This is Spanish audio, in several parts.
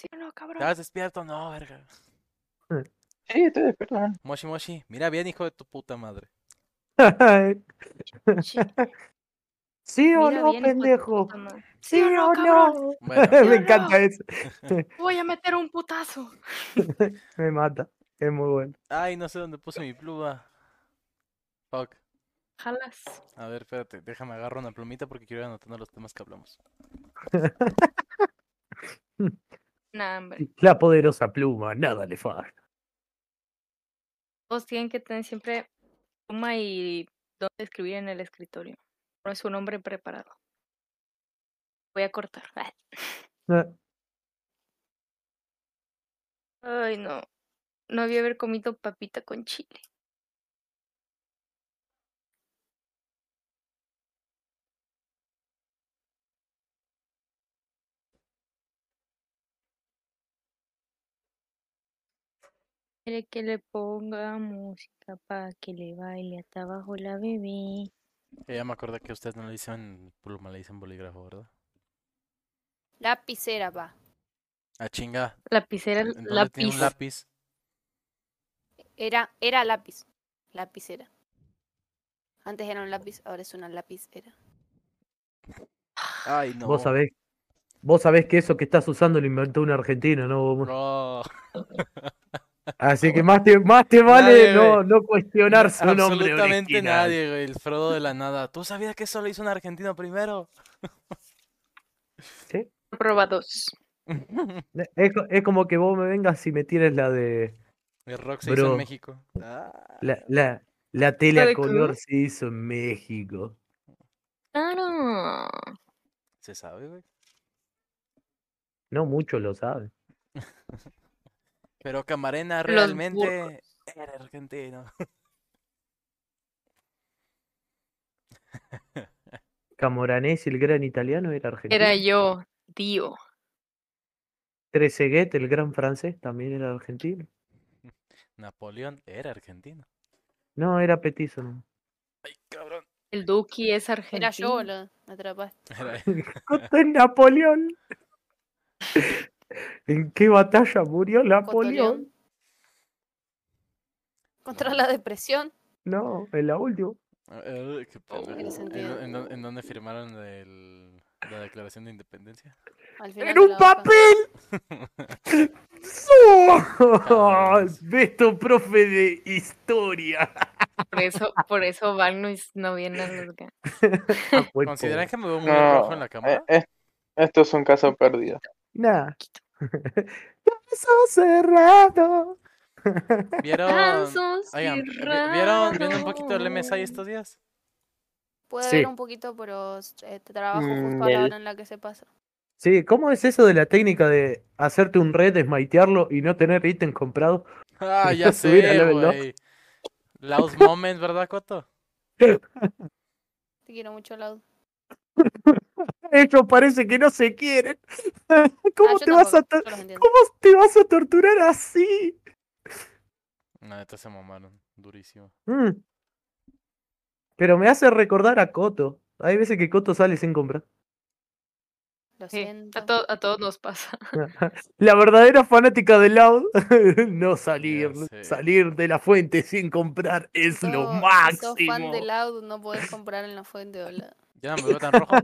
Sí, no, cabrón. ¿Estás despierto? No, verga. Sí, estoy despierto, man. Moshi Moshi, mira bien, hijo de tu puta madre. ¿Sí o Mira no, bien, hijo de tu pendejo? puta madre. ¿Sí o no? cabrón? Bueno, ¿Sí o Me encanta eso. Voy a meter un putazo. Me mata. Es muy bueno. ay, no sé dónde puse mi pluma. Fuck. Jalas. A ver, espérate, déjame agarrar una plumita porque quiero ir anotando los temas que hablamos. La poderosa pluma, nada le falla. Todos tienen que tener siempre pluma y dónde escribir en el escritorio. No es un hombre preparado. Voy a cortar. Eh, Ay, no. No había haber comido papita con chile. Quiere que le ponga música para que le baile hasta abajo la bebé. Ya me acordé que ustedes no le dicen pluma, le dicen bolígrafo, ¿verdad? Lapicera, va. Ah, chinga. Lapicera, ¿en dónde tiene lápiz. un lápiz? Era, era lápiz. Lapicera. Antes era un lápiz, ahora es una lapicera. Ay, no. Vos sabés. Vos sabés que eso que estás usando lo inventó un argentino, ¿no? No. Así que más te, más te vale Nadie, no, no cuestionar su nombre Absolutamente nadie, güey. El Frodo de la nada. ¿Tú sabías que eso lo hizo un argentino primero? ¿Sí? Probados. Es, es como que vos me vengas y me tires la de. El rock se hizo en. México. Ah, La, la, la tele ¿La a de color se hizo en México. Claro. se sabe, güey. No muchos lo saben. Pero Camarena realmente era argentino. Camoranesi, el gran italiano, era argentino. Era yo, tío. Trezeguet, el gran francés, también era argentino. Napoleón era argentino. No, era petizo. no. Ay, cabrón. El Duki es argentino. Era yo. Me atrapaste. Era- Napoleón. ¿En qué batalla murió Napoleón? Contra la depresión. No, en la última. Eh, qué pendejo. tiene ¿En, en dó- en dónde firmaron el- la declaración de independencia? Al final ¡En de un la hoja. papel! ¡Oh! Besto, profe de historia. Por eso, por eso Val no, es- no viene a los ga- Ah, pues, ¿Consideran po- que me veo muy No, rojo en la cámara? eh, es- esto es un caso perdido. Nah. Caso cerrado. ¿Vieron? Oigan, vi- ¿vieron, ¿vieron un poquito del MSI estos días? Puede Sí. ver un poquito, pero eh, trabajo Mm, justo a la el- hora en la que se pasa. Sí, ¿cómo es eso de la técnica de hacerte un red, smitearlo y no tener ítem comprado? Ah, ya sé, güey. Loud Moment, ¿verdad, Coto? Te quiero mucho, Lau. Ellos parece que no se quieren. ¿Cómo Ah, te vas a. ¿Cómo te vas a torturar así? La neta se mamaron, durísimo. Mm. Pero me hace recordar a Coto. Hay veces que Coto sale sin comprar. Lo Sí, siento. a, to- a todos nos pasa. La verdadera fanática de Loud, no salir, salir de la fuente sin comprar es lo Sos- Si máximo. sos fan de Loud, no podés comprar en la fuente, hola. ¿Ya no me veo tan rojo?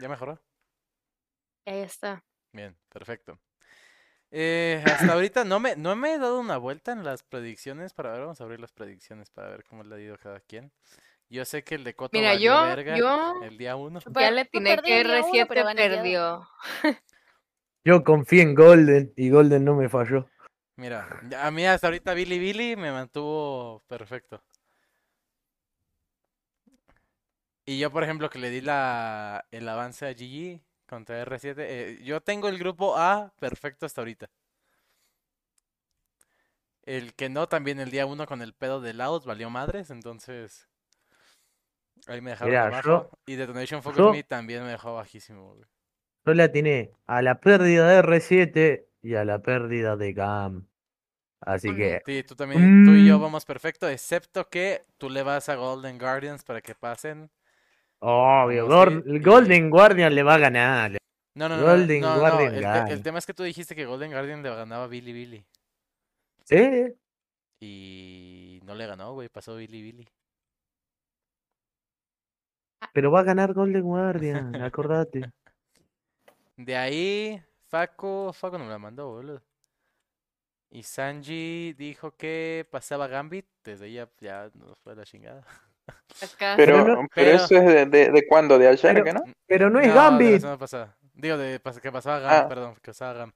¿Ya mejoró? Ahí está. Bien, perfecto. Eh, hasta ahorita no me, no me he dado una vuelta en las predicciones para ver, vamos a abrir las predicciones para ver cómo le ha ido a cada quien. Yo sé que el de Coto Mira, yo, verga yo el día uno. Ya le tiene que el día uno, pero R7 gané el día perdió. Yo confié en Golden y Golden no me falló. Mira, a mí hasta ahorita Billy Billy me mantuvo perfecto. Y yo, por ejemplo, que le di la, el avance a GG contra R7, eh, yo tengo el grupo A perfecto hasta ahorita. El que no, también el día uno con el pedo de Laos valió madres, entonces ahí me dejaron Mira, abajo. yo- Y Detonation Focus yo- Me también me dejó bajísimo, güey. Yo le atiné a la pérdida de R7 y a la pérdida de GAM. Así que, Sí, tú también, tú y yo Mm. vamos perfecto, excepto que tú le vas a Golden Guardians para que pasen. Obvio, y- Golden Guardian le va a ganar. No, no, no, Golden no, Guardian el, te- el tema es que tú dijiste que Golden Guardian le ganaba a Billy Billy. Sí, Y no le ganó, güey, pasó Billy Billy. pero va a ganar Golden Guardian, acordate. De ahí, Faco, Faco no me la mandó, boludo. Y Sanji dijo que pasaba Gambit, desde ahí ya, ya nos fue la chingada. Acá. Pero, Pero pero, no- pero- eso es de, de, de cuándo, de ayer, Pero- ¿que no? Pero no es No, de la Gambit. semana pasada. Digo, de que pasaba Gam, Ah. perdón, que pasaba Gam.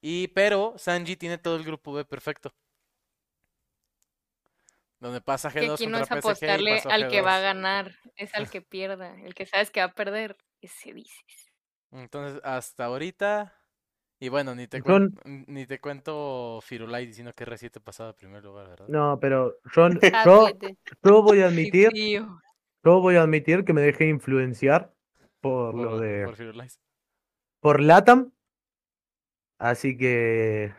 Y, pero, Sanji tiene todo el grupo B perfecto. Donde pasa que G2 aquí no es PSG apostarle al que va a G2. ganar, es al que pierda. El que sabes que va a perder, ese dices. Entonces, hasta ahorita. Y bueno, ni te, cuen- ni te cuento Firulai diciendo que R7 pasaba a primer lugar, ¿verdad? No, pero yo, Ah, yo, voy a admitir, yo voy a admitir que me dejé influenciar por Por, lo de por Firulai. por Latam. Así que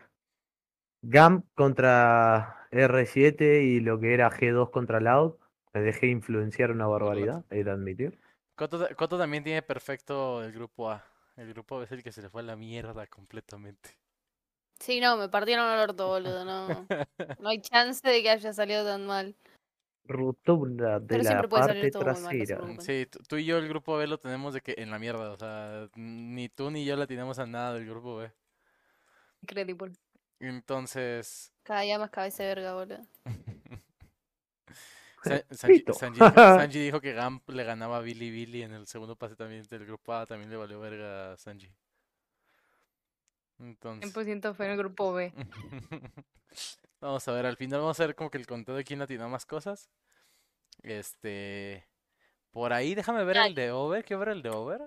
GAM contra R7 y lo que era G2 contra Loud. Me dejé influenciar una barbaridad, he de admitir. Coto, Coto también tiene perfecto el grupo A. El grupo B es el que se le fue a la mierda completamente. Sí, no, me partieron el orto, boludo. No, no hay chance de que haya salido tan mal. Ruptura de Pero la siempre puede parte mal, no trasera. preocupen. Sí, tú, tú y yo el grupo B lo tenemos de que en la mierda, o sea, ni tú ni yo la tenemos a nada del grupo B. Incredible. Entonces, Cada día más cabeza de verga, boludo. Sa- Sanji, dijo, Sanji dijo que Gamp le ganaba a Billy Billy en el segundo pase también del grupo A, también le valió verga a Sanji. Entonces, 100% fue en el grupo B. vamos a ver, al final vamos a ver como que el conteo de quién atinó más cosas. Este, por ahí déjame ver Ay. el de Over, ¿qué ver el de Over?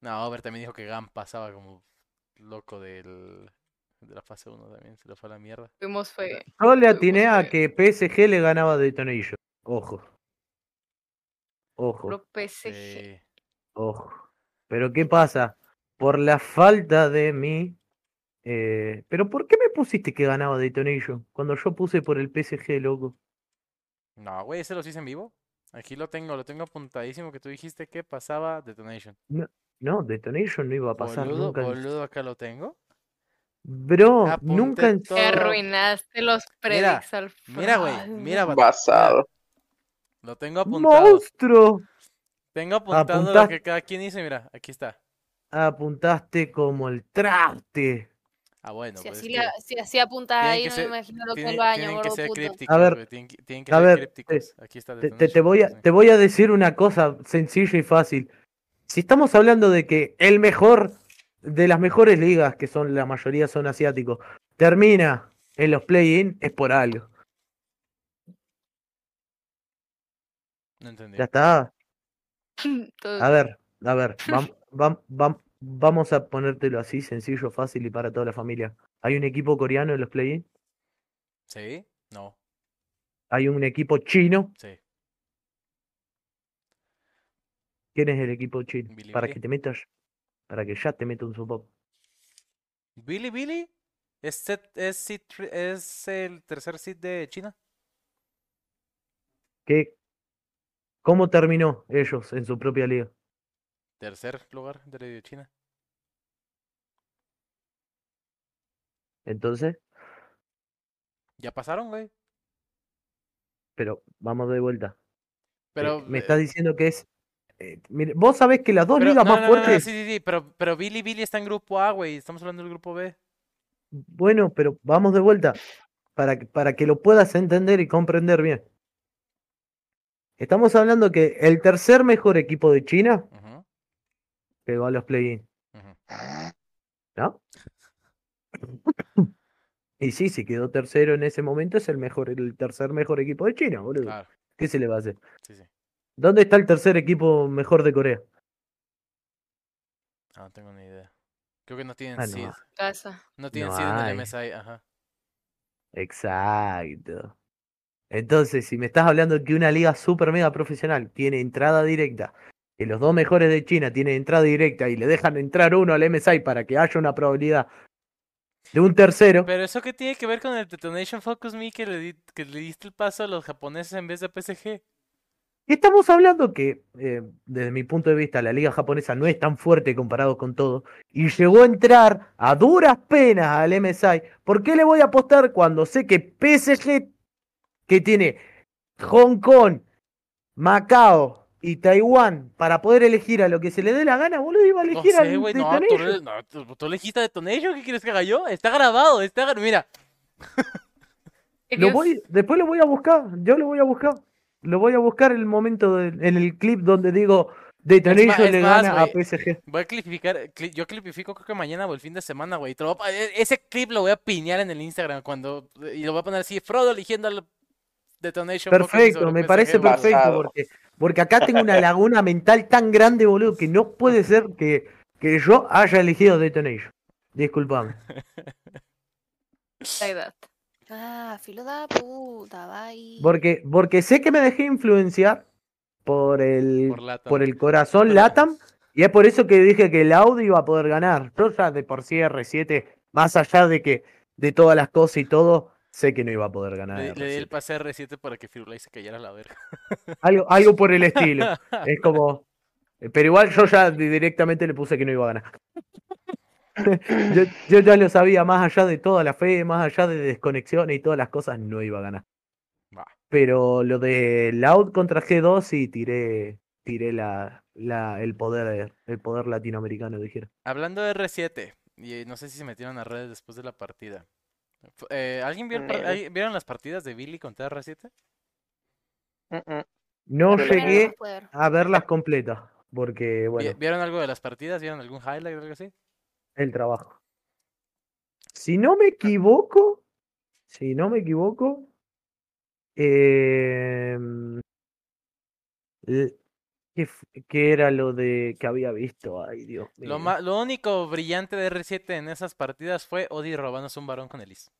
No, Over también dijo que Gamp pasaba como loco del, de la fase 1 también, se le fue a la mierda. Fuimos fue. Yo le atiné a que PSG le ganaba a Detonation. Ojo. Ojo, PSG. Ojo. Pero ¿qué pasa? Por la falta de mí. eh, ¿Pero por qué me pusiste que ganaba Detonation? Cuando yo puse por el PSG, loco. No, güey, ese lo hice en vivo. Aquí lo tengo, lo tengo apuntadísimo que tú dijiste que pasaba Detonation. No, Detonation no iba a pasar Boludo, nunca. en- boludo, acá lo tengo. Bro, Apunté nunca en... todo. Te arruinaste los Mira, predicts al Mira, güey, final. mira, Basado. Lo tengo apuntado. ¡Monstruo! Tengo apuntado lo que cada quien dice, mira, aquí está. Apuntaste como el traste. Ah, bueno, si, pues así es que la- si así apuntas ahí, no ser- me imagino lo que tienen, el baño, tienen que ser puto. crípticos, ver, güey, tienen, que- tienen que a ser ver, crípticos. Aquí está Te, te- voy a, te voy a decir una cosa sencilla y fácil. Si estamos hablando de que el mejor de las mejores ligas, que son la mayoría son asiáticos, termina en los play-in, es por algo. No entendí. Ya está. A ver, a ver, vam- vam- vam- vamos a ponértelo así, sencillo, fácil y para toda la familia. ¿Hay un equipo coreano en los play-in? ¿Sí? No, ¿Hay un equipo chino? sí. ¿Quién es el equipo chino? Para que te metas, para que ya te meta un sopapo. ¿Billy Billy? ¿Es, el tercer seed de China? ¿Qué? ¿Cómo terminó ellos en su propia liga? Tercer lugar de China. Entonces, Ya pasaron, güey. pero vamos de vuelta. Eh, Pero, me eh, estás diciendo que es. Eh, mire, vos sabés que las dos pero- ligas no, más no, no, no, fuertes. sí, sí, sí, pero, pero Billy Billy está en grupo A, güey. Estamos hablando del grupo B. Bueno, pero vamos de vuelta. Para, que- para que lo puedas entender y comprender bien. Estamos hablando que el tercer mejor equipo de China Ujú, pegó a los play-in. ¿no? Y sí, si quedó tercero en ese momento, es el mejor, el tercer mejor equipo de China, boludo. Claro, ¿Qué se le va a hacer? sí, sí. ¿Dónde está el tercer equipo mejor de Corea? Ah, no tengo ni idea. Creo que no tienen Ah, no. seed. Casa. No tienen No seed en el MSI, ajá. Exacto. Entonces, si me estás hablando de que una liga super mega profesional tiene entrada directa, que los dos mejores de China tienen entrada directa y le dejan entrar uno al MSI para que haya una probabilidad de un tercero, Pero eso qué tiene que ver con el Detonation Focus Me que le, di- que le diste el paso a los japoneses en vez de PSG. Estamos hablando que, eh, desde mi punto de vista, la liga japonesa no es tan fuerte comparado con todo, y llegó a entrar a duras penas al MSI. ¿Por qué le voy a apostar cuando sé que PSG, que tiene Hong Kong, Macao y Taiwán para poder elegir a lo que se le dé la gana, boludo, iba a No elegir sé, al güey, no, tú, no, tú, tú elegiste Detonation, ¿qué quieres que haga yo? Está grabado, está gra- Mira, Lo Dios, voy, después lo voy a buscar, yo lo voy a buscar. Lo voy a buscar en el momento, de- en el clip donde digo Detonation le más, gana a. PSG. voy a clipificar, cli- yo clipifico creo que mañana o el fin de semana, güey. e- Ese clip lo voy a piñar en el Instagram cuando, y lo voy a poner así, Frodo eligiendo al Detonation. Perfecto, me PSG, parece perfecto Basado. porque, porque acá tengo una laguna mental tan grande, boludo, que no puede ser que, que yo haya elegido Detonation. Disculpame. Ah, filo da puta, bye. Porque, porque sé que me dejé influenciar por el, Por Latam. por el corazón Latam y es por eso que dije que el Audi iba a poder ganar. Yo ya de por sí R7, más allá de que de todas las cosas y todo, sé que no iba a poder ganar. Le, le di el R7. pase a R7 para que Firulais se cayera a la verga. Algo, algo por el estilo. Es como. Pero igual yo ya di- directamente le puse que no iba a ganar. yo, yo ya lo sabía, más allá de toda la fe, más allá de desconexiones y todas las cosas, no iba a ganar. Pero lo de Loud contra G2 sí tiré, tiré la, la, el poder, el poder latinoamericano, dijera. Hablando de R7, y no sé si se metieron a redes después de la partida. Eh, ¿Alguien vio vieron las partidas de Billy contra R7? Mm, mm. No Pero llegué a verlas completas, porque, bueno, ¿Vieron algo de las partidas? ¿Vieron algún highlight o algo así? El trabajo. Si no me equivoco, si no me equivoco, em, ¿qué, era lo de que había visto? Ay, Dios Lo, mío. ma- lo único brillante de R7 en esas partidas fue Odi robándose un varón con Elise.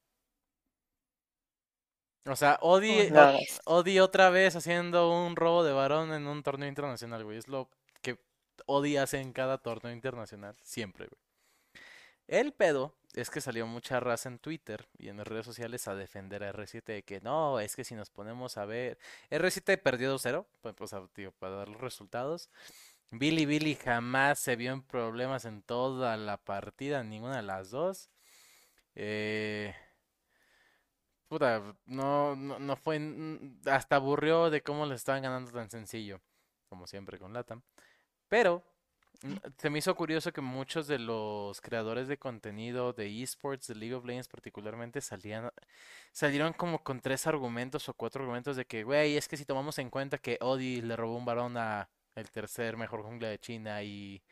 O sea, Odi, Nada o- más. Odi otra vez haciendo un robo de varón en un torneo internacional, güey. Es lo que Odi hace en cada torneo internacional, siempre, güey. El pedo es que salió mucha raza en Twitter y en las redes sociales a defender a R7 de que no, es que si nos ponemos a ver, R7 perdió 2-0, pues, para dar los resultados. Billy Billy jamás se vio en problemas en toda la partida, ninguna de las dos. Eh, puta, no, no, no fue, n- hasta aburrió de cómo le estaban ganando tan sencillo, como siempre con Latam. Pero mm, se me hizo curioso que muchos de los creadores de contenido de esports, de League of Legends particularmente, salían, salieron como con tres argumentos o cuatro argumentos de que, güey, es que si tomamos en cuenta que Odi le robó un varón a el tercer mejor jungla de China y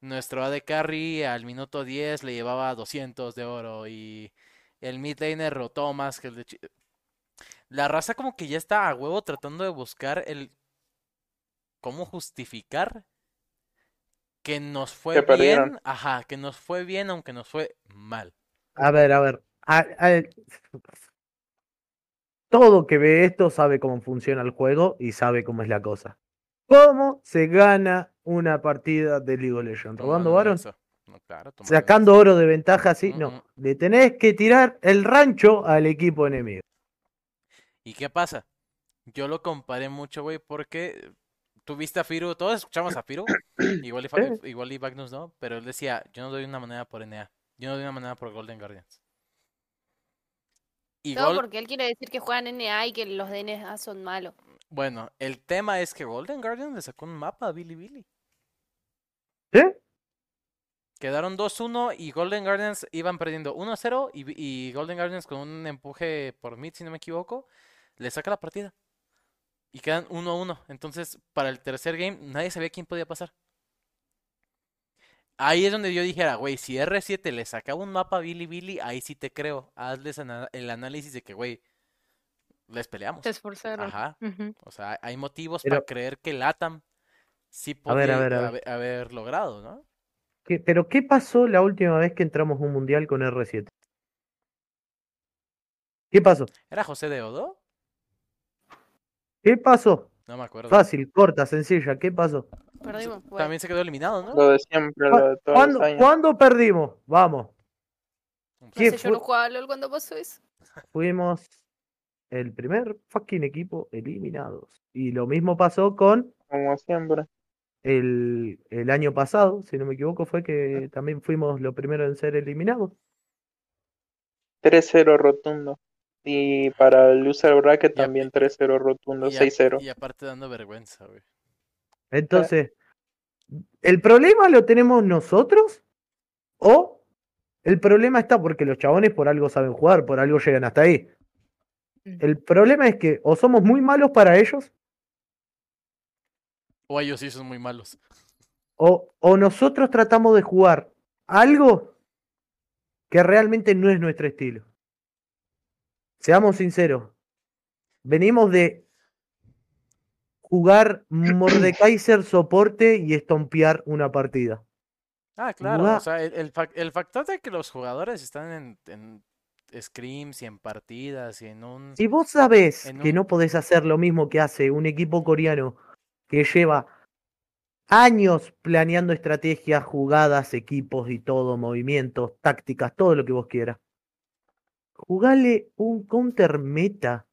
nuestro AD Carry al minuto 10 le llevaba 200 de oro y el mid laner rotó más que el de Chi- La raza como que ya está a huevo tratando de buscar el cómo justificar que nos fue Que perdieron. bien, ajá, que nos fue bien aunque nos fue mal. A ver, a ver. a- a- todo que ve esto sabe cómo funciona el juego y sabe cómo es la cosa. ¿Cómo se gana una partida de League of Legends? ¿Robando en varón? No, claro, Sacando eso. oro de ventaja así. No, le tenés que tirar el rancho al equipo enemigo. ¿Y qué pasa? Yo lo comparé mucho, güey, porque tuviste a Firu, todos escuchamos a Firu, igual y, igual y Magnus no, pero él decía, yo no doy una moneda por NA, yo no doy una moneda por Golden Guardians. Y Todo porque él quiere decir que juegan NA y que los DNA son malos. bueno, el tema es que Golden Guardians le sacó un mapa a Billy Billy. ¿Sí? Quedaron 2-1 y Golden Guardians iban perdiendo 1-0 y, Vi- y Golden Guardians con un empuje por mid, si no me equivoco, le saca la partida. Y quedan 1-1. Entonces, para el tercer game, nadie sabía quién podía pasar. Ahí es donde yo dijera, güey, si R7 le sacaba un mapa a Billy Billy, ahí sí te creo. Hazles el análisis de que, güey, les peleamos. Se esforzaron. Ajá. Ujú. O sea, hay motivos Pero- para creer que Latam sí A ver, a podía ver, a ver. haber, haber logrado, ¿no? ¿Qué- ¿Pero qué pasó la última vez que entramos a un mundial con R7? ¿Qué pasó? ¿Era José de Odo? ¿Qué pasó? No me acuerdo. Fácil, corta, sencilla. ¿Qué pasó? Perdimos. Bueno, También se quedó eliminado, ¿no? Lo de siempre, lo de todos ¿Cuándo, los años. cuándo perdimos? Vamos. no ¿Qué sé, yo no jugaba LOL cuando pasó eso. Fuimos el primer fucking equipo eliminados. Y lo mismo pasó con Como siempre. el, el año pasado, si no me equivoco, fue que también fuimos los primeros en ser eliminados. 3-0 rotundo. Y para el loser bracket también 3-0 rotundo, Y, a- 6-0. y aparte dando vergüenza, güey. Entonces, ¿el problema lo tenemos nosotros? ¿O el problema está porque los chabones por algo saben jugar, por algo llegan hasta ahí? El problema es que o somos muy malos para ellos, O ellos sí son muy malos. o, o nosotros tratamos de jugar algo que realmente no es nuestro estilo. Seamos sinceros. Venimos de jugar Mordekaiser soporte y estompear una partida. Ah, claro. O sea, el, el, fac- el factor de que los jugadores están en, en scrims y en partidas y en un... Si vos sabés que un- no podés hacer lo mismo que hace un equipo coreano que lleva años planeando estrategias, jugadas, equipos y todo, movimientos, tácticas, todo lo que vos quieras. Jugale un counter meta.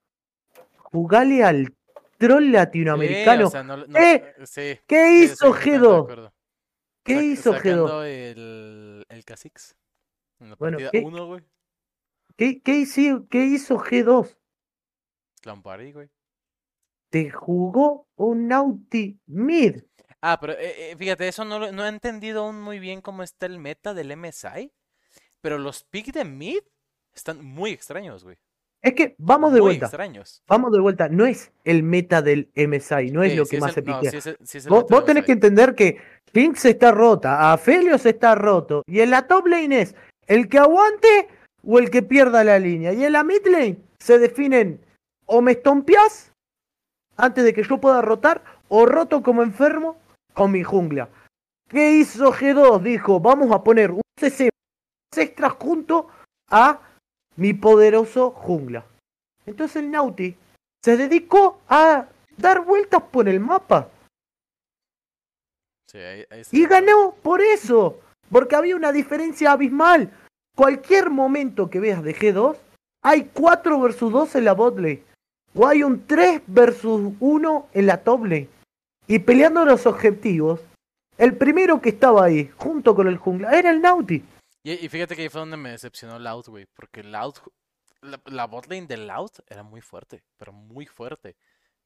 Jugale al troll Sí, latinoamericano. o sea, no, no- ¡Eh! sí, ¿Qué sí, hizo estoy completamente de G2? acuerdo. ¿Qué Sac- hizo G2? sacando el, el Kha'Zix en la Bueno, ¿qué- 1, güey. ¿Qué, qué hizo, ¿Qué hizo G2? Lampari, güey. Te jugó un Naughty Mid. Ah, pero eh, eh, fíjate, eso no, no he entendido aún muy bien cómo está el meta del MSI. Pero los picks de mid están muy extraños, güey. Es que vamos de muy vuelta. extraños. Vamos de vuelta. No es el meta del MSI, no es lo que es más el- se no, piquea. es el- es Vos, vos tenés que entender que Jinx está rota, Aphelios está roto, y en la top lane es el que aguante o el que pierda la línea. Y en la mid lane se definen o me estompeás antes de que yo pueda rotar, o roto como enfermo con mi jungla. ¿Qué hizo G2? Dijo, vamos a poner un CC extra junto a mi poderoso jungla. Entonces el Nauti se dedicó a dar vueltas por el mapa. Sí, ahí- ahí estoy Y ganó por eso. Porque había una diferencia abismal. Cualquier momento que veas de G2, hay 4 versus 2 en la bot lane. O hay un 3 versus 1 en la top lane. Y peleando los objetivos, el primero que estaba ahí, junto con el jungla, era el Nauti. Y, y fíjate que ahí fue donde me decepcionó Loud, güey. Porque Loud, la, la botlane de Loud era muy fuerte, pero muy fuerte.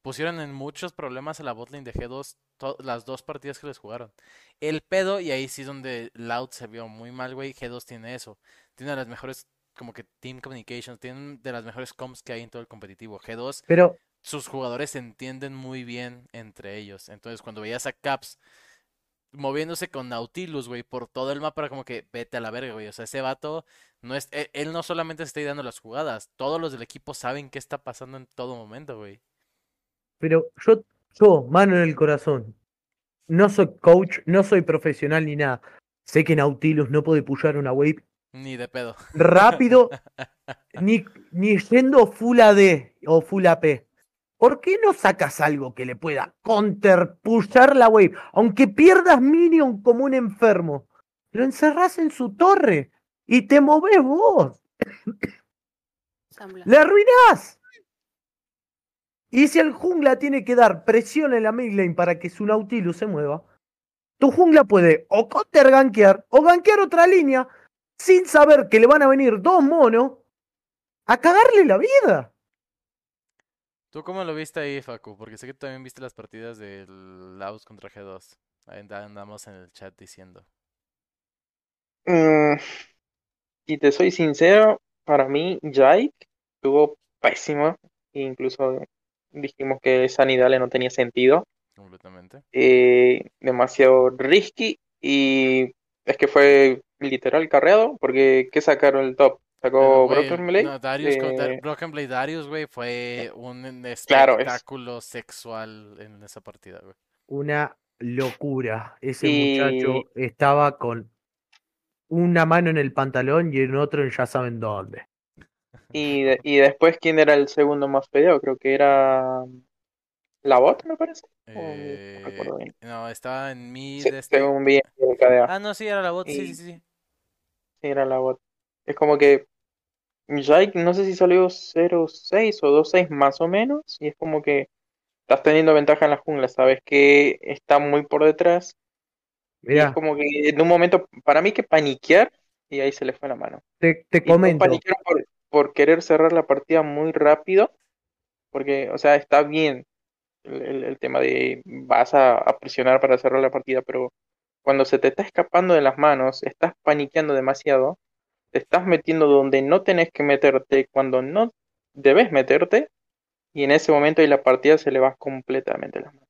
Pusieron en muchos problemas a la botlane de G2 to- las dos partidas que les jugaron. El pedo, y ahí sí es donde Loud se vio muy mal, güey. G2 tiene eso. Tiene las mejores, como que Team Communications, tienen de las mejores comps que hay en todo el competitivo. G2 Pero sus jugadores se entienden muy bien entre ellos. Entonces, cuando veías a Caps moviéndose con Nautilus, güey, por todo el mapa, era como que vete a la verga, güey. O sea, ese vato no es, e- él, no solamente se está dando las jugadas, todos los del equipo saben qué está pasando en todo momento, güey. Pero yo, yo, mano en el corazón, no soy coach, no soy profesional ni nada. Sé que Nautilus no puede pushar una wave Ni de pedo. rápido, ni, ni yendo full AD o full AP. ¿Por qué no sacas algo que le pueda counterpushar la wave? Aunque pierdas minion como un enfermo, lo encerrás en su torre y te movés vos. ¡Le arruinás! Y si el jungla tiene que dar presión en la mid lane para que su Nautilus se mueva, tu jungla puede o counter gankear o gankear otra línea sin saber que le van a venir dos monos a cagarle la vida. ¿Tú cómo lo viste ahí, Facu? Porque sé que tú también viste las partidas del Laos contra G2. Ahí anda- andamos en el chat diciendo. Mm, y te soy sincero, para mí Jake estuvo pésimo. Incluso dijimos que Sanidale no tenía sentido. Completamente. eh, demasiado risky. Y es que fue literal carreado. Porque ¿qué sacaron el top? Pero, Sacó Broken Blade. no, Darius eh, Broken Blade Darius, güey, fue un Claro, es- espectáculo sexual en esa partida, güey. Una locura. Ese Y- muchacho estaba con una mano en el pantalón y en otro en ya saben dónde. Y, de- y después, ¿quién era el segundo más peleado? Creo que era la bot, me parece. Eh, no recuerdo bien. no, estaba en mid Se- este. según. Ah, no, sí, era la bot, sí, sí, sí. Sí, era la bot. Es como que Jake, no sé si salió 0-6 o 2-6 más o menos, y es como que estás teniendo ventaja en la jungla, sabes que está muy por detrás, y es Mira, como que en un momento, para mí que paniquear, y ahí se le fue la mano. te, te no comento. paniquear por, por querer cerrar la partida muy rápido, porque, o sea, está bien el, el- el tema de vas a, a presionar para cerrar la partida, pero cuando se te está escapando de las manos, estás paniqueando demasiado, te estás metiendo donde no tenés que meterte, cuando no debes meterte, y en ese momento ahí la partida se le va completamente las manos.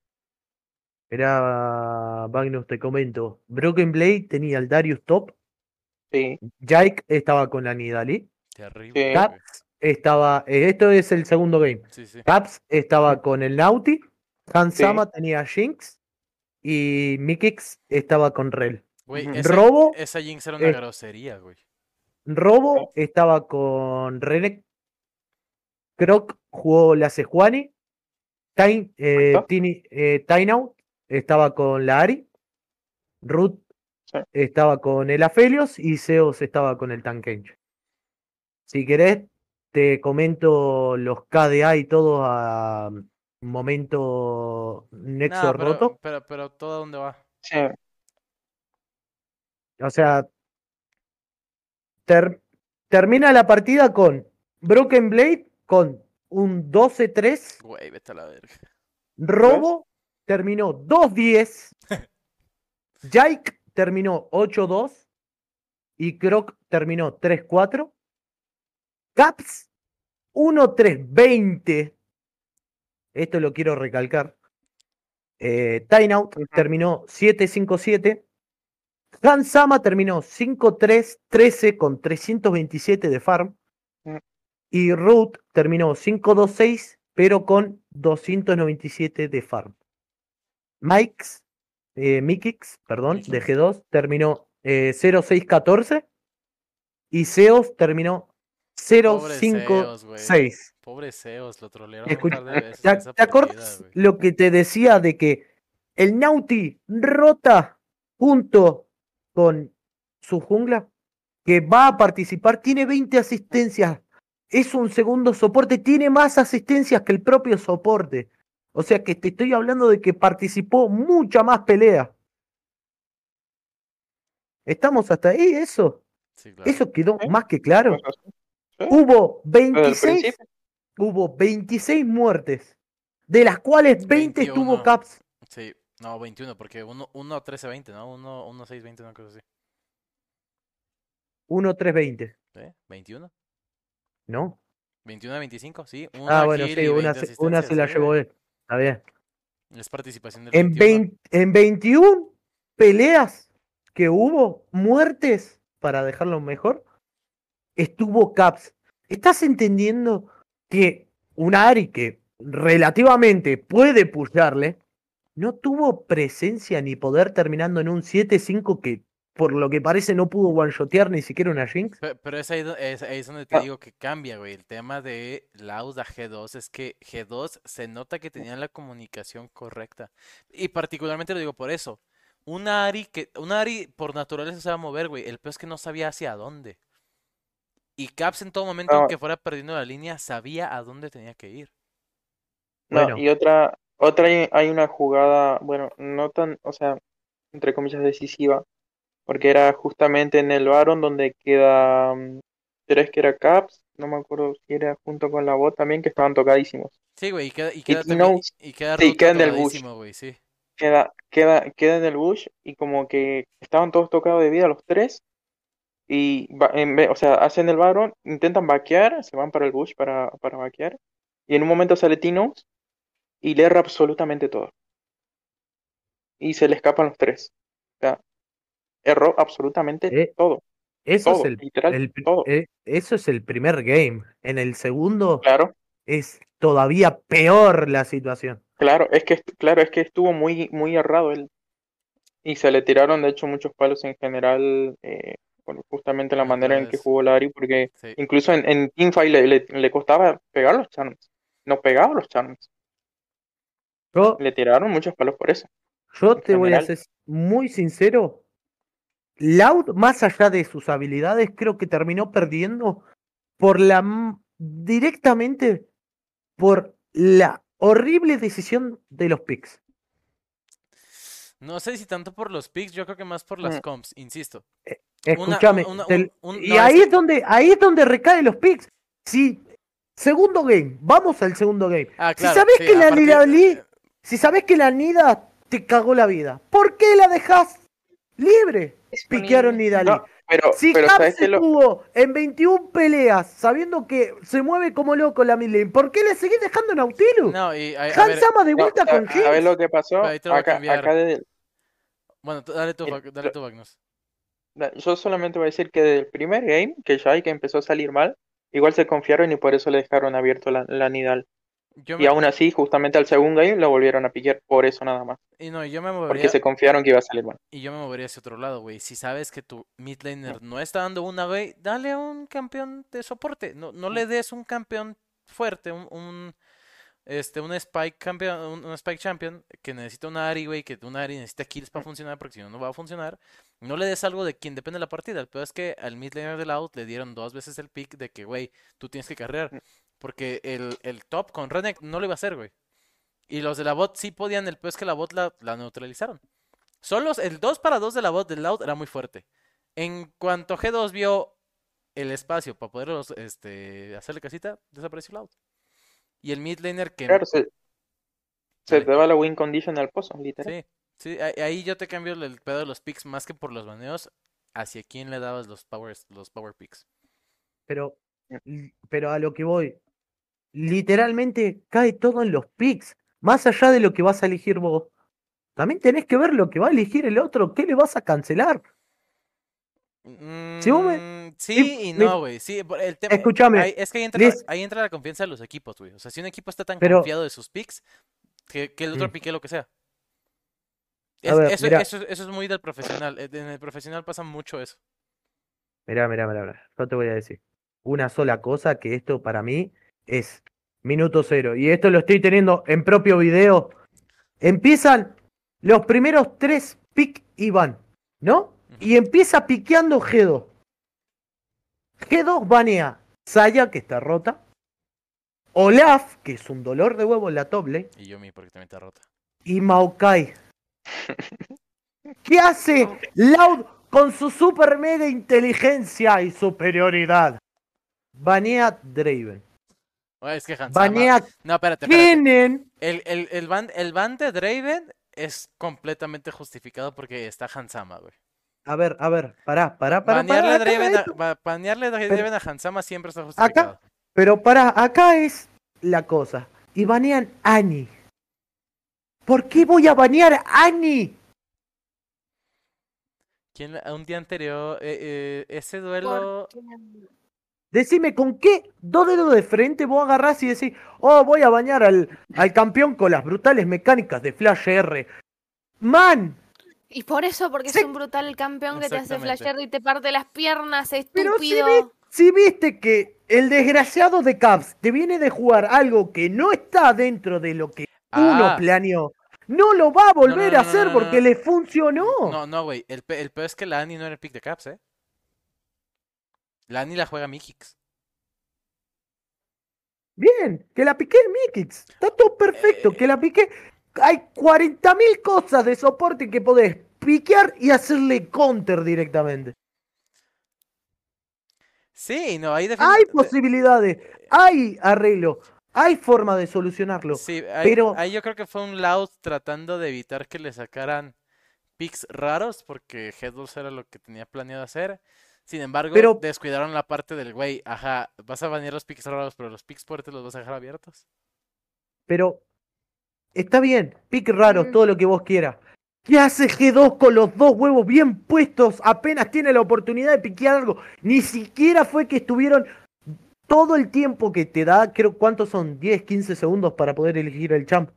Mira, Magnus, te comento. Broken Blade tenía el Darius Top. Sí, Jake estaba con la Nidalí. Terrible, Sí. Caps estaba. eh, esto es el segundo game. Sí, sí. Caps estaba con el Nauti. Sí. Hansama tenía Jinx. Y Mikix estaba con Rel. Güey, esa, Robo, esa Jinx era una eh, grosería, güey. Robo estaba con Renek. Croc jugó la Sejuani. Time, eh. Tini, eh, estaba con la Ari. Sí. estaba con el Aphelios y Zeus estaba con el Tankench. Si querés, te comento los KDA y todo a momento Nexo Nah, roto. pero, pero, pero ¿todo a dónde va? sí, O sea, ter- termina la partida con Broken Blade con un 12-3. Güey, vete a la verga. Robo terminó 2-10. Jake terminó 8-2. Y Croc terminó 3-4. Caps 1-3-20. Esto lo quiero recalcar. Eh, Timeout terminó 7-5-7. Hansama terminó 5-3-13 con 327 de farm. Mm. Y Root terminó 5-2-6 pero con 297 de farm. Mike's, eh, Mikix, perdón, de Mikix. G2 terminó eh, 0-6-14 y Zeus terminó Pobre Zeus, güey. 0-5-6. Pobre Zeus, lo trolearon Escucha, un par de veces ¿Te, esa te acuerdas partida, lo que te decía de que el Nauti rota junto con su jungla? Que va a participar, tiene 20 asistencias, es un segundo soporte, tiene más asistencias que el propio soporte. O sea que te estoy hablando de que participó mucha más pelea. ¿Estamos hasta ahí? Eso, Sí, claro. eso quedó Sí. más que claro. Hubo Desde el 26 principio. hubo 26 muertes, de las cuales 20 estuvo 21. Caps. Sí, no, 21, porque 1 1 13 20, ¿no? 1 1 6 20, una cosa así. 1-3-20, ¿Eh? 21. ¿no? 21 a 25, sí. Ah, Una bueno, kill sí, una, 20 se- una se la llevó él. Está bien. Es participación del En, 21. 20 en 21 peleas que hubo, muertes, para dejarlo mejor, estuvo Caps. ¿Estás entendiendo que un Ari que relativamente puede pusharle, no tuvo presencia ni poder terminando en un 7-5 que por lo que parece no pudo one-shotear ni siquiera una Jinx? Pe- Pero es ahí, es, ahí es donde te Ah. digo que cambia, güey. El tema de Laud a G2 es que G2 se nota que tenían la comunicación correcta. Y particularmente lo digo por eso. Un Ari que, un Ari por naturaleza se va a mover, güey. El peor es que no sabía hacia dónde. Y Caps en todo momento, No. aunque fuera perdiendo la línea, sabía a dónde tenía que ir. No, Bueno. y otra, otra hay, hay una jugada, bueno, no tan, o sea, entre comillas decisiva, porque era justamente en el Baron donde queda, mm, tres que era Caps, no me acuerdo si era junto con la bot también, que estaban tocadísimos. Sí, güey, y queda, y queda y también, no- y queda sí, queda en el bush. güey, sí. Queda, queda, queda en el bush y como que estaban todos tocados de vida los tres. Y, en vez- o sea, hacen el Baron, intentan vaquear, se van para el bush para, para vaquear. Y en un momento sale Tinox y le erra absolutamente todo. Y se le escapan los tres. O sea, erró absolutamente Eh, todo. Eso Todo, es el, literal, el pri- todo. eh, eso es el primer game. En el segundo Claro, es todavía peor la situación. claro, es que, claro, es que estuvo muy, muy errado él. Y se le tiraron, de hecho, muchos palos en general, eh, justamente la manera en que jugó Larry, porque sí. incluso en, en Teamfight le, le, le costaba pegar los charms. No pegaba los charms. Yo, Le tiraron muchos palos por eso. yo te voy a ser muy sincero. Loud, más allá de sus habilidades, creo que terminó perdiendo por la directamente por la horrible decisión de los picks. No sé si tanto por los picks, yo creo que más por las Mm. comps, insisto. Escúchame, una- un- un- y no, ahí es donde ahí es donde recaen los picks. Si segundo game, vamos al segundo game. Ah, Si sabés sí, que la Nidali- Si sabés que la Nida te cagó la vida, ¿por qué la dejás libre? Disponible. Piquearon. No, pero, Si pero Cap ¿sabes se? Lo, en 21 peleas sabiendo que se mueve como loco la midlane, ¿por qué le seguís dejando Nautilus? No, y a, a ver, de no, vuelta a- con a, ver Jinx. lo que pasó. A Acá, cambiar. acá desde- bueno, dale el- Bag- dale Magnus. Yo solamente voy a decir que desde el primer game, que ya que empezó a salir mal, igual se confiaron y por eso le dejaron abierto la, la Nidal. Yo Y me, aún así, justamente al segundo game lo volvieron a piquear por eso nada más. y no, yo me Porque se confiaron que iba a salir mal. y yo me movería hacia otro lado, güey. Si sabes que tu mid laner no está dando una, güey, dale a un campeón de soporte. No, no le des un campeón fuerte, un, un este, un Spike campeón, un, un Spike champion que necesita una Ari, güey, que una Ari necesita kills para funcionar, porque si no, no va a funcionar. No le des algo de quien depende de la partida. El peor es que al mid laner del out le dieron dos veces el pick de que, güey, tú tienes que carrear. Porque el, el top con Renek no lo iba a hacer, güey. Y los de la bot sí podían, el peor es que la bot la, la neutralizaron. Solos, el 2 para 2 de la bot del out era muy fuerte. En cuanto G2 vio el espacio para poder este, hacerle casita, desapareció el out. Y el mid laner que... Claro, se, se te va la win condition al pozo, literal. Sí, sí, ahí, yo te cambio el, el pedo de los picks más que por los baneos. ¿Hacia quién le dabas los powers, los power picks? Pero, pero a lo que voy, literalmente cae todo en los picks. Más allá de lo que vas a elegir vos, también tenés que ver lo que va a elegir el otro. ¿Qué le vas a cancelar? Si vos me- Mm, sí y me- no, güey. Sí, por el tema. Escúchame, ahí- es que ahí entra, ahí entra la confianza de los equipos, güey. O sea, si un equipo está tan Pero- confiado de sus picks, que, que el otro Mm. pique lo que sea. A Es- ver, eso, eso, eso es muy del profesional. eh, En el profesional pasa mucho eso. Mirá, mirá, mirá, mirá. Yo te voy a decir una sola cosa que esto para mí es minuto cero. Y esto lo estoy teniendo en propio video. Empiezan los primeros tres pick y van, ¿no? Y empieza piqueando G2. G2 banea Saya, que está rota. Olaf, que es un dolor de huevo en la top lane. Y yo mi porque también está rota. Y Maokai. ¿Qué hace Loud con su super mega inteligencia y superioridad? Banea Draven. Es que Hansama. Banea No, espérate, espérate. El, el, el, ban, el ban de Draven es completamente justificado porque está Hansama, güey. A ver, a ver, pará, pará, pará. Banearle pará, Draven a, banearle Draven a Hansama siempre está acá, justificado. pero pará, acá es la cosa. Y banean Annie. ¿Por qué voy a banear a Annie? ¿Quién, le- un día anterior, eh, eh, ese duelo... Decime, ¿con qué dos dedos de frente vos agarrás y decís, oh, voy a bañar al, al campeón con las brutales mecánicas de Flash R? ¡Man! Y por eso, porque Sí. es un brutal campeón que te hace Exactamente. flashear y te parte las piernas, Pero si, estúpido. vi- si viste que el desgraciado de Caps te viene de jugar algo que no está dentro de lo que uno Ah. planeó, no lo va a volver no, a no, hacer no, no, porque no. le funcionó. No, no, güey. El, pe- el peor es que la Annie no era el pick de Caps, ¿eh? La Annie la juega Mikix. Bien, que la piqué en Mikix. Está todo perfecto, Eh. que la piqué. Hay 40.000 cosas de soporte que podés piquear y hacerle counter directamente. Sí, no, Hay definitivamente... posibilidades, hay arreglo, hay forma de solucionarlo. Sí, ahí, pero- ahí yo creo que fue un Loud tratando de evitar que le sacaran picks raros, porque Headless era lo que tenía planeado hacer. Sin embargo, Pero- descuidaron la parte del güey, ajá, vas a banear los picks raros, pero los picks fuertes los vas a dejar abiertos. Pero está bien, pique raro, Mm. todo lo que vos quieras. ¿Qué hace G2 con los dos huevos bien puestos? Apenas tiene la oportunidad de piquear algo. Ni siquiera fue que estuvieron todo el tiempo que te da, creo, ¿cuántos son? 10, 15 segundos para poder elegir el champ,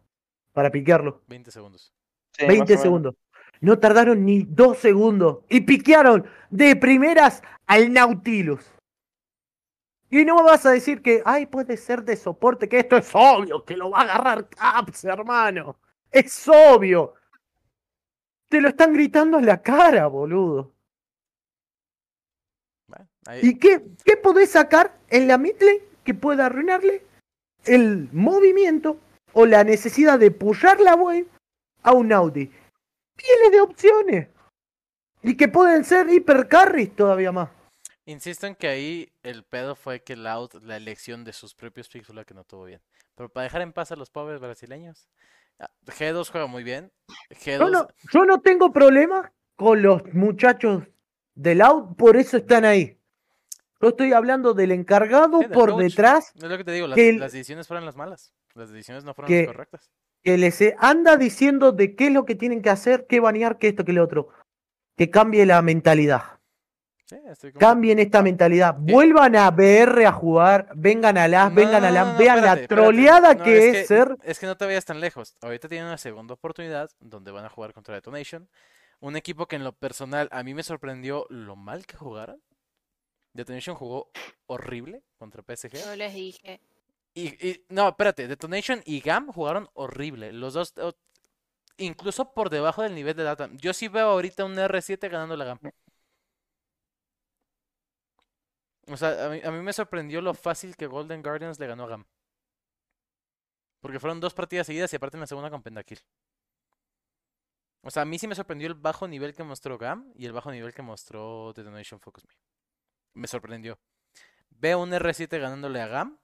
para piquearlo. 20 segundos. Sí, más 20 o menos. segundos. No tardaron ni dos segundos. Y piquearon de primeras al Nautilus. Y no me vas a decir que, ay, puede ser de soporte, que esto es obvio, que lo va a agarrar Caps, hermano. Es obvio. Te lo están gritando en la cara, boludo. Bueno, Ahí- ¿Y qué, qué podés sacar en la midlane que pueda arruinarle el movimiento o la necesidad de pullar la wave a un Audi? Miles de opciones. Y que pueden ser hiper carries todavía más. Insisto en que ahí el pedo fue que Loud, la elección de sus propios picks que no tuvo bien. Pero para dejar en paz a los pobres brasileños. ah, G2 juega muy bien. G2, Yo no, yo no tengo problema con los muchachos del out, por eso están ahí. Yo estoy hablando del encargado Sí, por coach. detrás es lo que te digo, las, que el- las decisiones fueron las malas. Las decisiones no fueron que- las correctas. Que les anda diciendo de qué es lo que tienen que hacer, qué banear, qué esto, qué lo otro. Que cambie la mentalidad. Sí, estoy con- Cambien esta mentalidad. Vuelvan a BR a jugar. Vengan a las, No, vengan a las. no, Vean espérate, la troleada No, que es es ser. Es que no te vayas tan lejos. Ahorita tienen una segunda oportunidad donde van a jugar contra Detonation. Un equipo que en lo personal a mí me sorprendió lo mal que jugaron. Detonation jugó horrible contra PSG. Yo les dije. Y, no, espérate, Detonation y GAM jugaron horrible. Los dos, incluso por debajo del nivel de data. Yo sí veo ahorita un R7 ganando la GAM. O sea, a mí, a mí me sorprendió lo fácil que Golden Guardians le ganó a GAM. Porque fueron dos partidas seguidas y aparte en la segunda con Pentakill. O sea, a mí sí me sorprendió el bajo nivel que mostró GAM y el bajo nivel que mostró Detonation Focus Me. Me sorprendió. Veo un R7 ganándole a GAM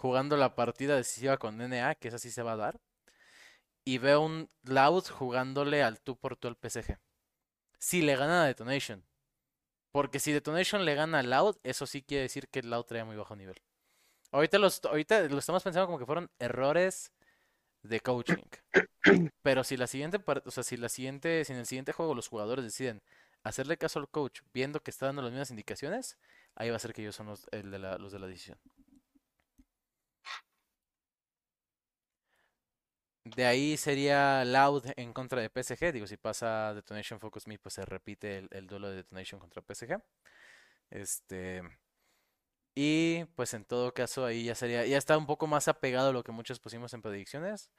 jugando la partida decisiva con NA, que esa sí se va a dar. Y veo un Loud jugándole al tú por tú al PSG. Si le gana a Detonation. Porque si Detonation le gana a Loud, eso sí quiere decir que Loud trae muy bajo nivel. Ahorita, los, ahorita lo estamos pensando como que fueron errores de coaching. Pero si la siguiente o sea, si la siguiente, si en el siguiente juego los jugadores deciden hacerle caso al coach viendo que está dando las mismas indicaciones, ahí va a ser que ellos son los, el de la, los de la decisión. De ahí sería Loud en contra de PSG. Digo, si pasa Detonation Focus Me, pues se repite el, el duelo de Detonation contra PSG. Este. Y pues en todo caso ahí ya sería, ya está un poco más apegado a lo que muchos pusimos en predicciones.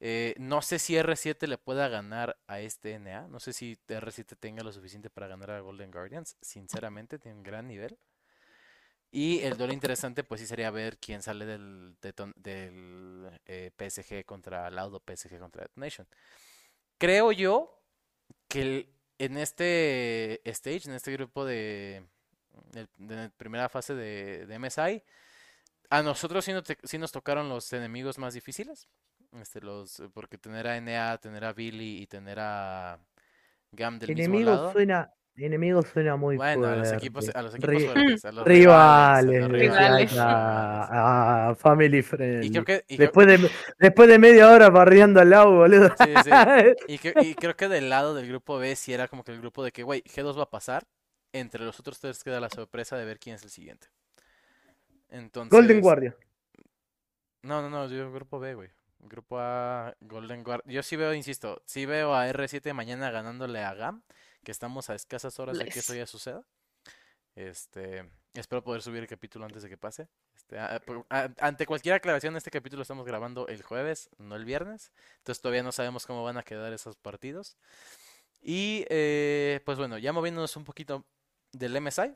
Eh, no sé si R7 le pueda ganar a este NA. No sé si R7 tenga lo suficiente para ganar a Golden Guardians. Sinceramente, tiene un gran nivel. Y el duelo interesante, pues sí sería ver quién sale del, del eh, PSG contra Loud o PSG contra Detonation. Creo yo que el- en este stage, en este grupo de, primera fase de, de MSI, a nosotros sí nos, te- sí nos tocaron los enemigos más difíciles. Este, los, porque tener a NA, tener a Billy y tener a Gam del mismo Enemigo lado. suena, enemigo suena muy Bueno, a los fuerte. equipos, a los equipos Ri- fuertes, a los rivales, rivales, rivales. a, a Family Friendly. Y creo que, y creo- Después de, después de media hora barriendo al lado, boludo. Sí, sí. Y, que- y creo que del lado del grupo B sí era como que el grupo de que, güey, G2 va a pasar. Entre los otros tres queda la sorpresa de ver quién es el siguiente. Entonces. Golden Guardian. No, no, no, yo grupo B, güey. Grupo A, Golden Guardian. Yo sí veo, insisto, sí veo a R7 mañana ganándole a GAM, que estamos a escasas horas de que eso Bless. ya suceda. Este, espero poder subir el capítulo antes de que pase. Este, a- por- a- ante cualquier aclaración, este capítulo estamos grabando el jueves, no el viernes. Entonces todavía no sabemos cómo van a quedar esos partidos. Y eh, pues bueno, ya moviéndonos un poquito del MSI,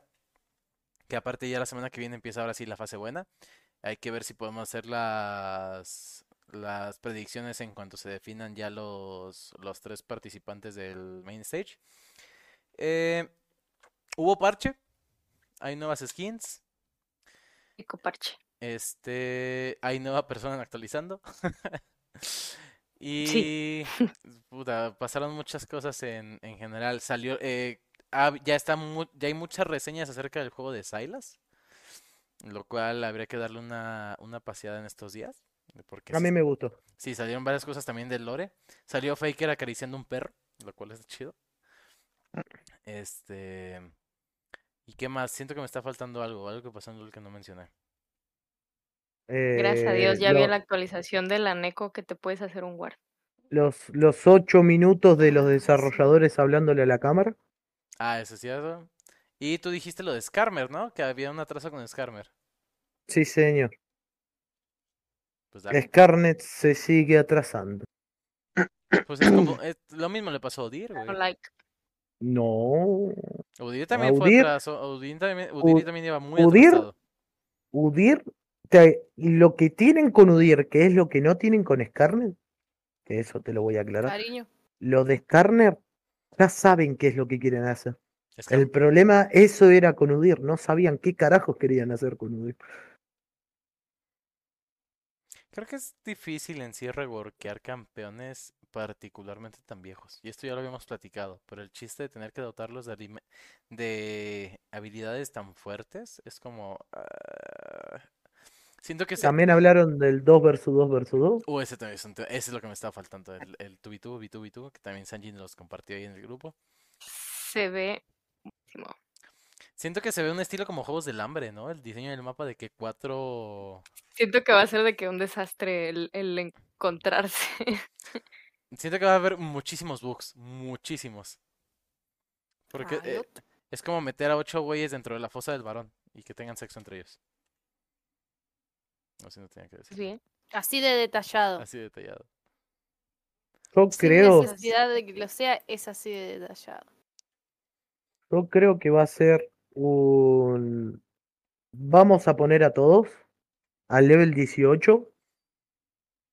que aparte ya la semana que viene empieza ahora sí la fase buena. Hay que ver si podemos hacer las, las predicciones en cuanto se definan ya los, los tres participantes del main stage. Eh, hubo parche, hay nuevas skins, Pico parche. este, hay nueva persona actualizando. Y puta, pasaron muchas cosas en, en general. Salió, eh, ah, ya está mu- ya hay muchas reseñas acerca del juego de Silas, lo cual habría que darle una, una paseada en estos días. Porque A mí sí, me gustó. sí, salieron varias cosas también del lore. Salió Faker acariciando un perro, lo cual es chido. Este. ¿Y qué más? Siento que me está faltando algo, algo que pasó en LoL que no mencioné. Gracias a Dios, Eh, ya vi lo- la actualización de la NECO que te puedes hacer un guard. los, los ocho minutos de los desarrolladores hablándole a la cámara. Ah, eso es cierto. Y tú dijiste lo de Skarmer, ¿no? Que había un atraso con Skarmer. Sí, señor. Pues. Scarnet se sigue atrasando. Pues es como, es- lo mismo le pasó a Odir, güey. like. No. Udyr también fue atraso. Udyr también, Udyr U- también iba muy Udyr- atrasado. Udir, te- lo que tienen con Udir, que es lo que no tienen con Skarner, que eso te lo voy a aclarar. Cariño. Los de Skarner ya saben qué es lo que quieren hacer. Es que El problema, eso era con Udir, no sabían qué carajos querían hacer con Udir. creo que es difícil en sí reworkear campeones particularmente tan viejos. Y esto ya lo habíamos platicado, pero el chiste de tener que dotarlos de, de habilidades tan fuertes es como... ah, siento que se... También hablaron del 2 versus 2 versus 2. Uh, ese también es un ese es lo que me estaba faltando, el, el 2v2, v2, v2, que también Sanji nos compartió ahí en el grupo. Se ve. Siento que se ve un estilo como Juegos del Hambre, ¿no? El diseño del mapa de que cuatro... Siento que va a ser de que un desastre el, el encontrarse. Siento que va a haber muchísimos bugs, muchísimos. Porque eh, es como meter a ocho güeyes dentro de la fosa del varón y que tengan sexo entre ellos. No sé, no tenía que decir. Bien. Así de detallado. Así detallado. Yo Sin creo, necesidad de que lo sea, es así de detallado. yo creo que va a ser un... Vamos a poner a todos al level 18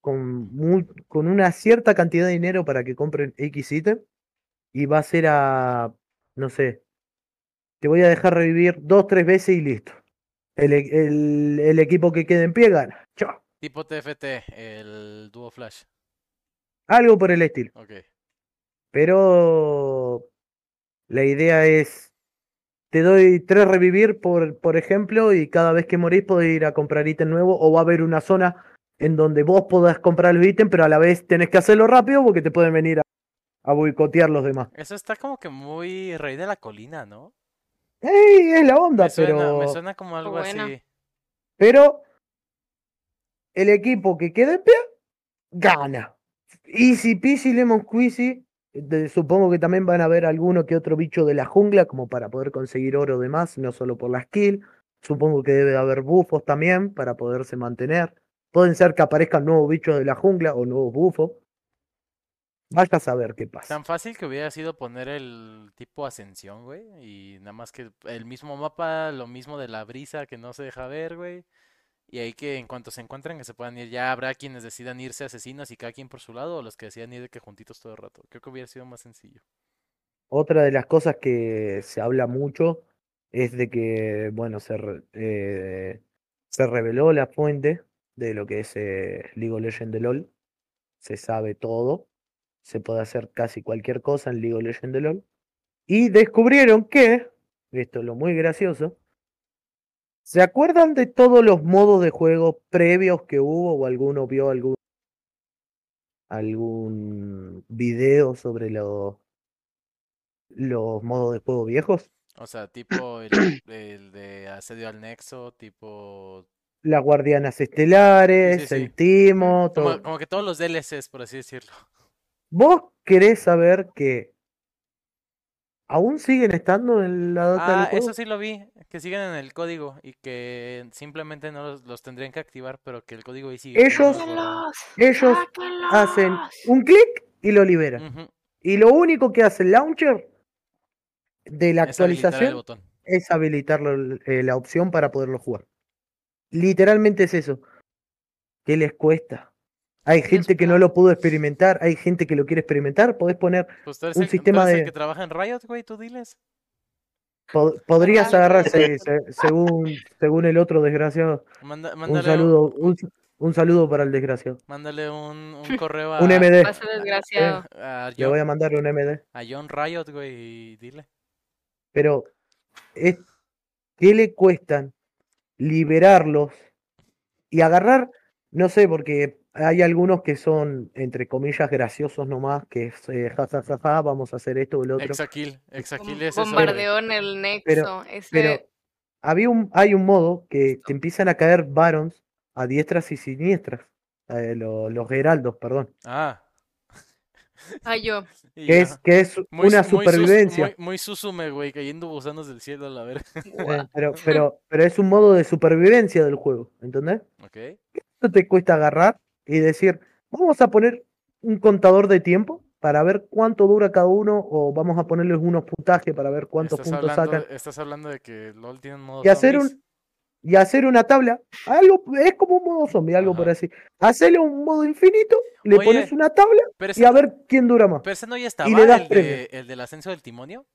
con, muy- con una cierta cantidad de dinero para que compren X ítem y va a ser a, no sé, te voy a dejar revivir dos, tres veces y listo. El, e- el- el equipo que quede en pie gana. Chao. Tipo TFT, el Duo Flash. Algo por el estilo. Ok. Pero la idea es, te doy tres revivir, por, por ejemplo, y cada vez que morís podés ir a comprar ítem nuevo o va a haber una zona en donde vos podás comprar los ítems, pero a la vez tenés que hacerlo rápido porque te pueden venir a, a boicotear los demás. Eso está como que muy rey de la colina, ¿no? ¡Ey! Es la onda, Me suena, pero, me suena como algo buena. así. pero el equipo que quede en pie gana. Easy peasy lemon squeezy. De- supongo que también van a haber alguno que otro bicho de la jungla como para poder conseguir oro de más, no solo por la skill. Supongo que debe de haber bufos también para poderse mantener. Pueden ser que aparezcan nuevos bichos de la jungla o nuevos bufos. Vaya a saber qué pasa. Tan fácil que hubiera sido poner el tipo ascensión, güey. Y nada más que el mismo mapa, lo mismo de la brisa que no se deja ver, güey. Y ahí que en cuanto se encuentren que se puedan ir, ya habrá quienes decidan irse asesinos y cada quien por su lado, o los que decidan ir de que juntitos todo el rato. Creo que hubiera sido más sencillo. Otra de las cosas que se habla mucho es de que, bueno, se, eh, se reveló la fuente de lo que es eh, League of Legends de LOL. Se sabe todo. Se puede hacer casi cualquier cosa en League of Legends de LOL. Y descubrieron que, esto es lo muy gracioso, ¿se acuerdan de todos los modos de juego previos que hubo o alguno vio algún algún video sobre los los modos de juego viejos? O sea, tipo el, el de asedio al nexo, tipo... Las guardianas estelares, sí. el timo, todo. Como, como que todos los DLCs, por así decirlo. ¿Vos querés saber que aún siguen estando en la data del Ah, juego? eso sí lo vi, que siguen en el código y que simplemente no los, los tendrían que activar, pero que el código ahí sigue. Ellos-. Ellos hacen un clic y lo liberan. Y lo único que hace el launcher de la es actualización es habilitar eh, la opción para poderlo jugar. Literalmente es eso. ¿Qué les cuesta? Hay gente que no lo pudo experimentar, hay gente que lo quiere experimentar. Podés poner, Pues tú eres, un el, tú sistema el de- que trabaja en Riot, güey, tú diles. po- podrías agarrarse se- según, según el otro desgraciado. Manda- Un saludo, un, saludo para el desgraciado. mándale un, un correo a, Un MD. Desgraciado. a Le voy a mandar un MD. a John Riot, güey, y dile. Pero, es, ¿qué le cuestan liberarlos y agarrar? No sé, porque hay algunos que son, entre comillas, graciosos nomás, que es, eh, ja, ja, ja, ja, vamos a hacer esto o lo otro. Exakill Bom- es. Bombardeó en el nexo. ese pero- Había un, hay un modo que te empiezan a caer barons a diestras y siniestras. eh, lo- los heraldos, perdón. Ah. Ah, yo. Que es, que es Muy una muy supervivencia. Muy, muy Susume, güey, cayendo gusanos del cielo a la verga. eh, pero, pero, pero es un modo de supervivencia del juego, ¿entendés? Ok. Esto te cuesta agarrar y decir, vamos a poner un contador de tiempo para ver cuánto dura cada uno o vamos a ponerles unos puntajes para ver cuántos Estás puntos hablando, sacan estás hablando de que LOL tiene un modo y hacer un y hacer una tabla, algo es como un modo zombie, algo por así. Hacerle un modo infinito, le Oye, pones una tabla Pero y a ver quién dura más. pero ese no ya estaba, le das el, premio. de, el del ascenso del timonio.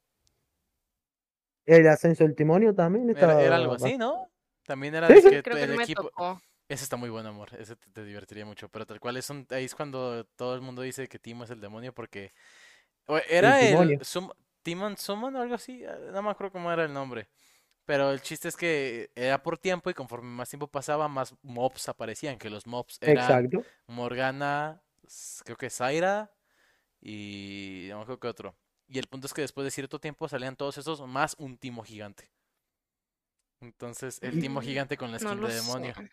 El ascenso del timonio también Era, está era algo así, ¿no? También era Sí, que Creo que el no me equipo... tocó. Ese está muy bueno, amor. Ese te, te divertiría mucho. Pero tal cual es un... Ahí es cuando todo el mundo dice que Timo es el demonio porque... o Era el... demonio. Sum- Timon Summon o algo así. ah, No me acuerdo cómo era el nombre. Pero el chiste es que era por tiempo y conforme más tiempo pasaba, más mobs aparecían. Que los mobs eran Exacto. Morgana, creo que Zaira y no acuerdo qué otro. Y el punto es que después de cierto tiempo salían todos esos más un timo gigante. Entonces, el timo gigante con la skin de demonio. sé.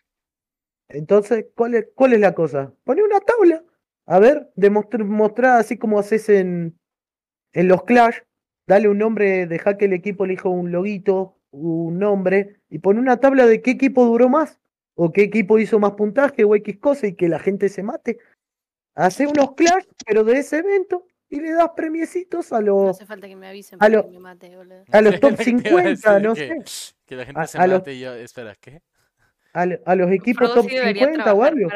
Entonces, ¿cuál es, cuál es la cosa? Pone una tabla. A ver, demostrar, mostrar así como haces en, en los Clash. Dale un nombre, deja que el equipo elija un loguito, un nombre, y pone una tabla de qué equipo duró más, o qué equipo hizo más puntaje, o X cosa, y que la gente se mate. Hace unos Clash, pero de ese evento, y le das premiecitos a No los, hace falta que me avisen a para lo- que me mate, boludo. a los top Te iba a 50, decir no que, sé, que la gente A- se a los- mate y yo, espera, ¿qué? a, lo- a los equipos top sí debería 50 o algo.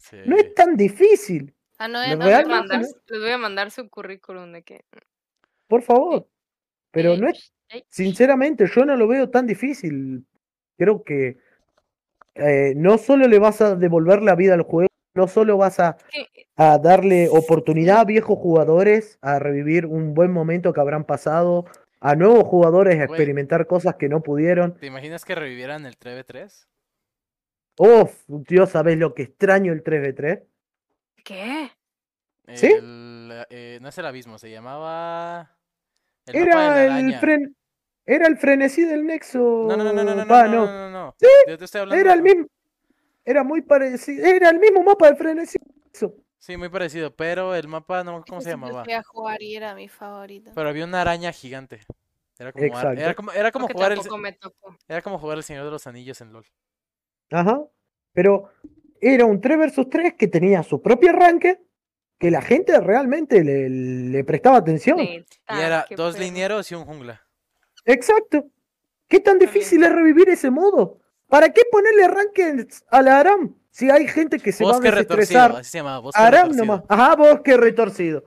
Sí. No es tan difícil, Ah, no, Lo es Les voy, a real- no, mandar, no. les voy a mandar su currículum de que. por favor. Pero eh, no es eh, Sinceramente, yo no lo veo tan difícil. Creo que eh, no solo le vas a devolver la vida al juego, no solo vas a, a darle oportunidad a viejos jugadores a revivir un buen momento que habrán pasado, a nuevos jugadores a experimentar cosas que no pudieron. ¿Te imaginas que revivieran el 3v3? Uf, Dios, ¿sabes lo que extraño el 3v3? ¿Qué? ¿Sí? El, eh, no es el abismo, se llamaba... El mapa de la Era el, fren era el frenesí del Nexo. No, no, no, no, no, no, no, no. no, no, no. Sí, Yo te estoy hablando... Era el mismo. Era muy parecido. Era el mismo mapa del frenesí. del Nexo. Sí, muy parecido, pero el mapa no cómo se llamaba. fui a jugar y era mi favorito. Pero había una araña gigante. Era como, Exacto. era como, era como jugar el, tampoco me tocó. era como jugar el Señor de los Anillos en LOL. Ajá. Pero era un 3 versus 3 que tenía su propio arranque, que la gente realmente le, le prestaba atención. Y era dos linieros y un jungla. Exacto. ¿Qué tan difícil es revivir ese modo? ¿Para qué ponerle arranque a la Aram? Si hay gente que se va a Bosque retorcido, desestresar. así se llamaba, bosque Aram retorcido. nomás. Ajá, bosque retorcido.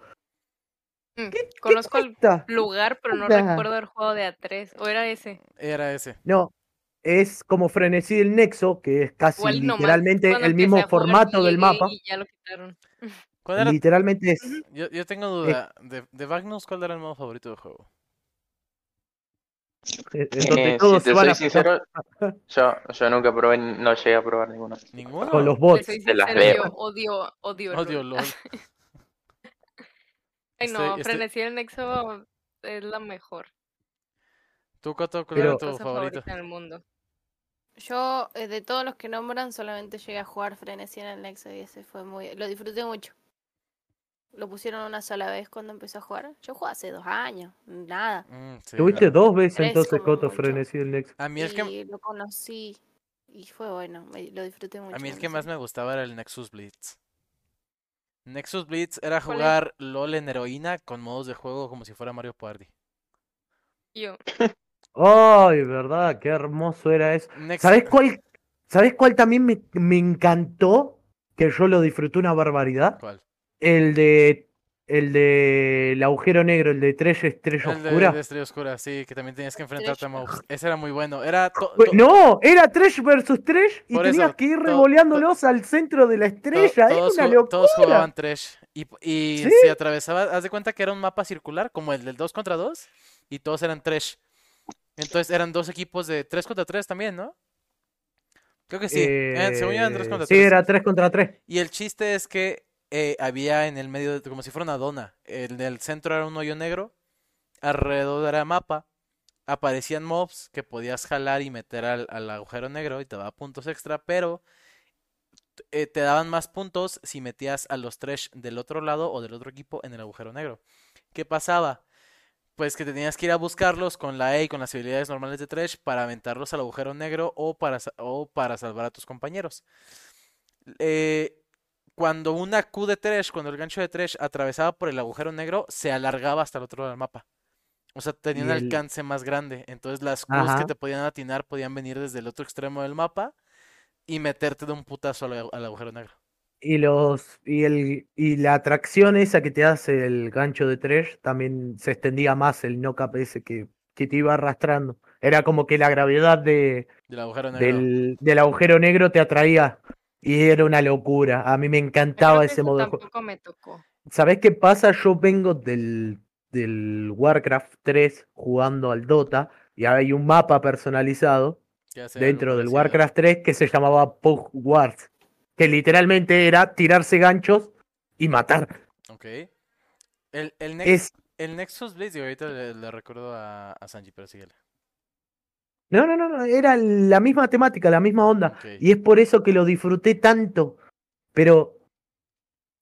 Mm, ¿Qué, qué Conozco el lugar, pero no recuerdo el juego de A3. ¿O era ese? Era ese. No, es como Frenesí del Nexo, que es casi Igual y nomás literalmente el mismo formato del mapa. Y ya lo quitaron. ¿Cuál era? Literalmente es. Yo, yo tengo Eh. duda. De, de Magnus, ¿cuál era el modo favorito del juego? Eh, todos si te soy a sincero, yo, yo nunca probé, no llegué a probar ninguno. ¿Ninguno? con los bots. las odio, odio, Odio LOL. LOL. Ay, no, estoy- Frenesí el Nexo es la mejor ¿Tú, cuál Pero- era tu favorita en el mundo. Yo, eh, de todos los que nombran, solamente llegué a jugar Frenesí en el Nexo y ese fue muy... Lo disfruté mucho. Lo pusieron una sola vez cuando empecé a jugar. Yo jugué hace dos años, nada. Mm, sí. Tuviste dos veces Tres entonces, Coto. Frenesí del Nexo. A mí el que, Y lo conocí y fue bueno, me- lo disfruté mucho. a mí el que más me gustaba era el Nexus Blitz. Nexus Blitz era ¿Cuál es? jugar LOL en heroína con modos de juego como si fuera Mario Party. Yo, Ay, verdad, qué hermoso era eso. ¿Sabes cuál, ¿sabes cuál también me, me encantó? Que yo lo disfruté una barbaridad. ¿Cuál? El de el de el agujero negro, el de tres estrellas El de, oscuras. de Estrella Oscura, sí, que también tenías que enfrentarte a mobs. Ese era muy bueno. Era to- to- No, era Trash versus Trash y Por tenías eso, que ir to- revoleándolos al centro de la to- estrella. Era todos, una locura. todos jugaban Trash. Y, y Sí. se atravesaba, haz de cuenta que era un mapa circular, como el del 2 contra 2, y todos eran Trash. Entonces eran dos equipos de 3 contra 3 también, ¿no? Creo que sí. eh, según yo eran 3 Eh, contra sí, 3. era 3 contra 3. Y el chiste es que eh, había en el medio, como si fuera una dona. En el centro era un hoyo negro. Alrededor era mapa. Aparecían mobs que podías jalar y meter al, al agujero negro y te daba puntos extra. Pero eh, te daban más puntos si metías a los trash del otro lado o del otro equipo en el agujero negro. ¿Qué pasaba? Pues que tenías que ir a buscarlos con la E y con las habilidades normales de trash para aventarlos al agujero negro o para, o para salvar a tus compañeros. Eh, cuando una Q de Thresh, cuando el gancho de Thresh atravesaba por el agujero negro, se alargaba hasta el otro lado del mapa. O sea, tenía un el- alcance más grande. Entonces las Qs que te podían atinar podían venir desde el otro extremo del mapa y meterte de un putazo al, agu- al agujero negro. Y los y el y la atracción esa que te hace el gancho de Thresh también se extendía más el knock-up ese que, que te iba arrastrando. Era como que la gravedad de, Del agujero negro. del, del agujero negro te atraía y era una locura. A mí me encantaba ese modo de juego. tampoco me tocó. ¿Sabés qué pasa? Yo vengo del, del Warcraft 3 jugando al Dota y hay un mapa personalizado dentro del parecido. Warcraft 3 que se llamaba Pug Wars, que literalmente era tirarse ganchos y matar. Ok. El, el, Nex- Es el Nexus Blaze, digo, ahorita le, le recuerdo a, a Sanji, pero síguele. No, no, no, no, era la misma temática, la misma onda y es por eso que lo disfruté tanto. Pero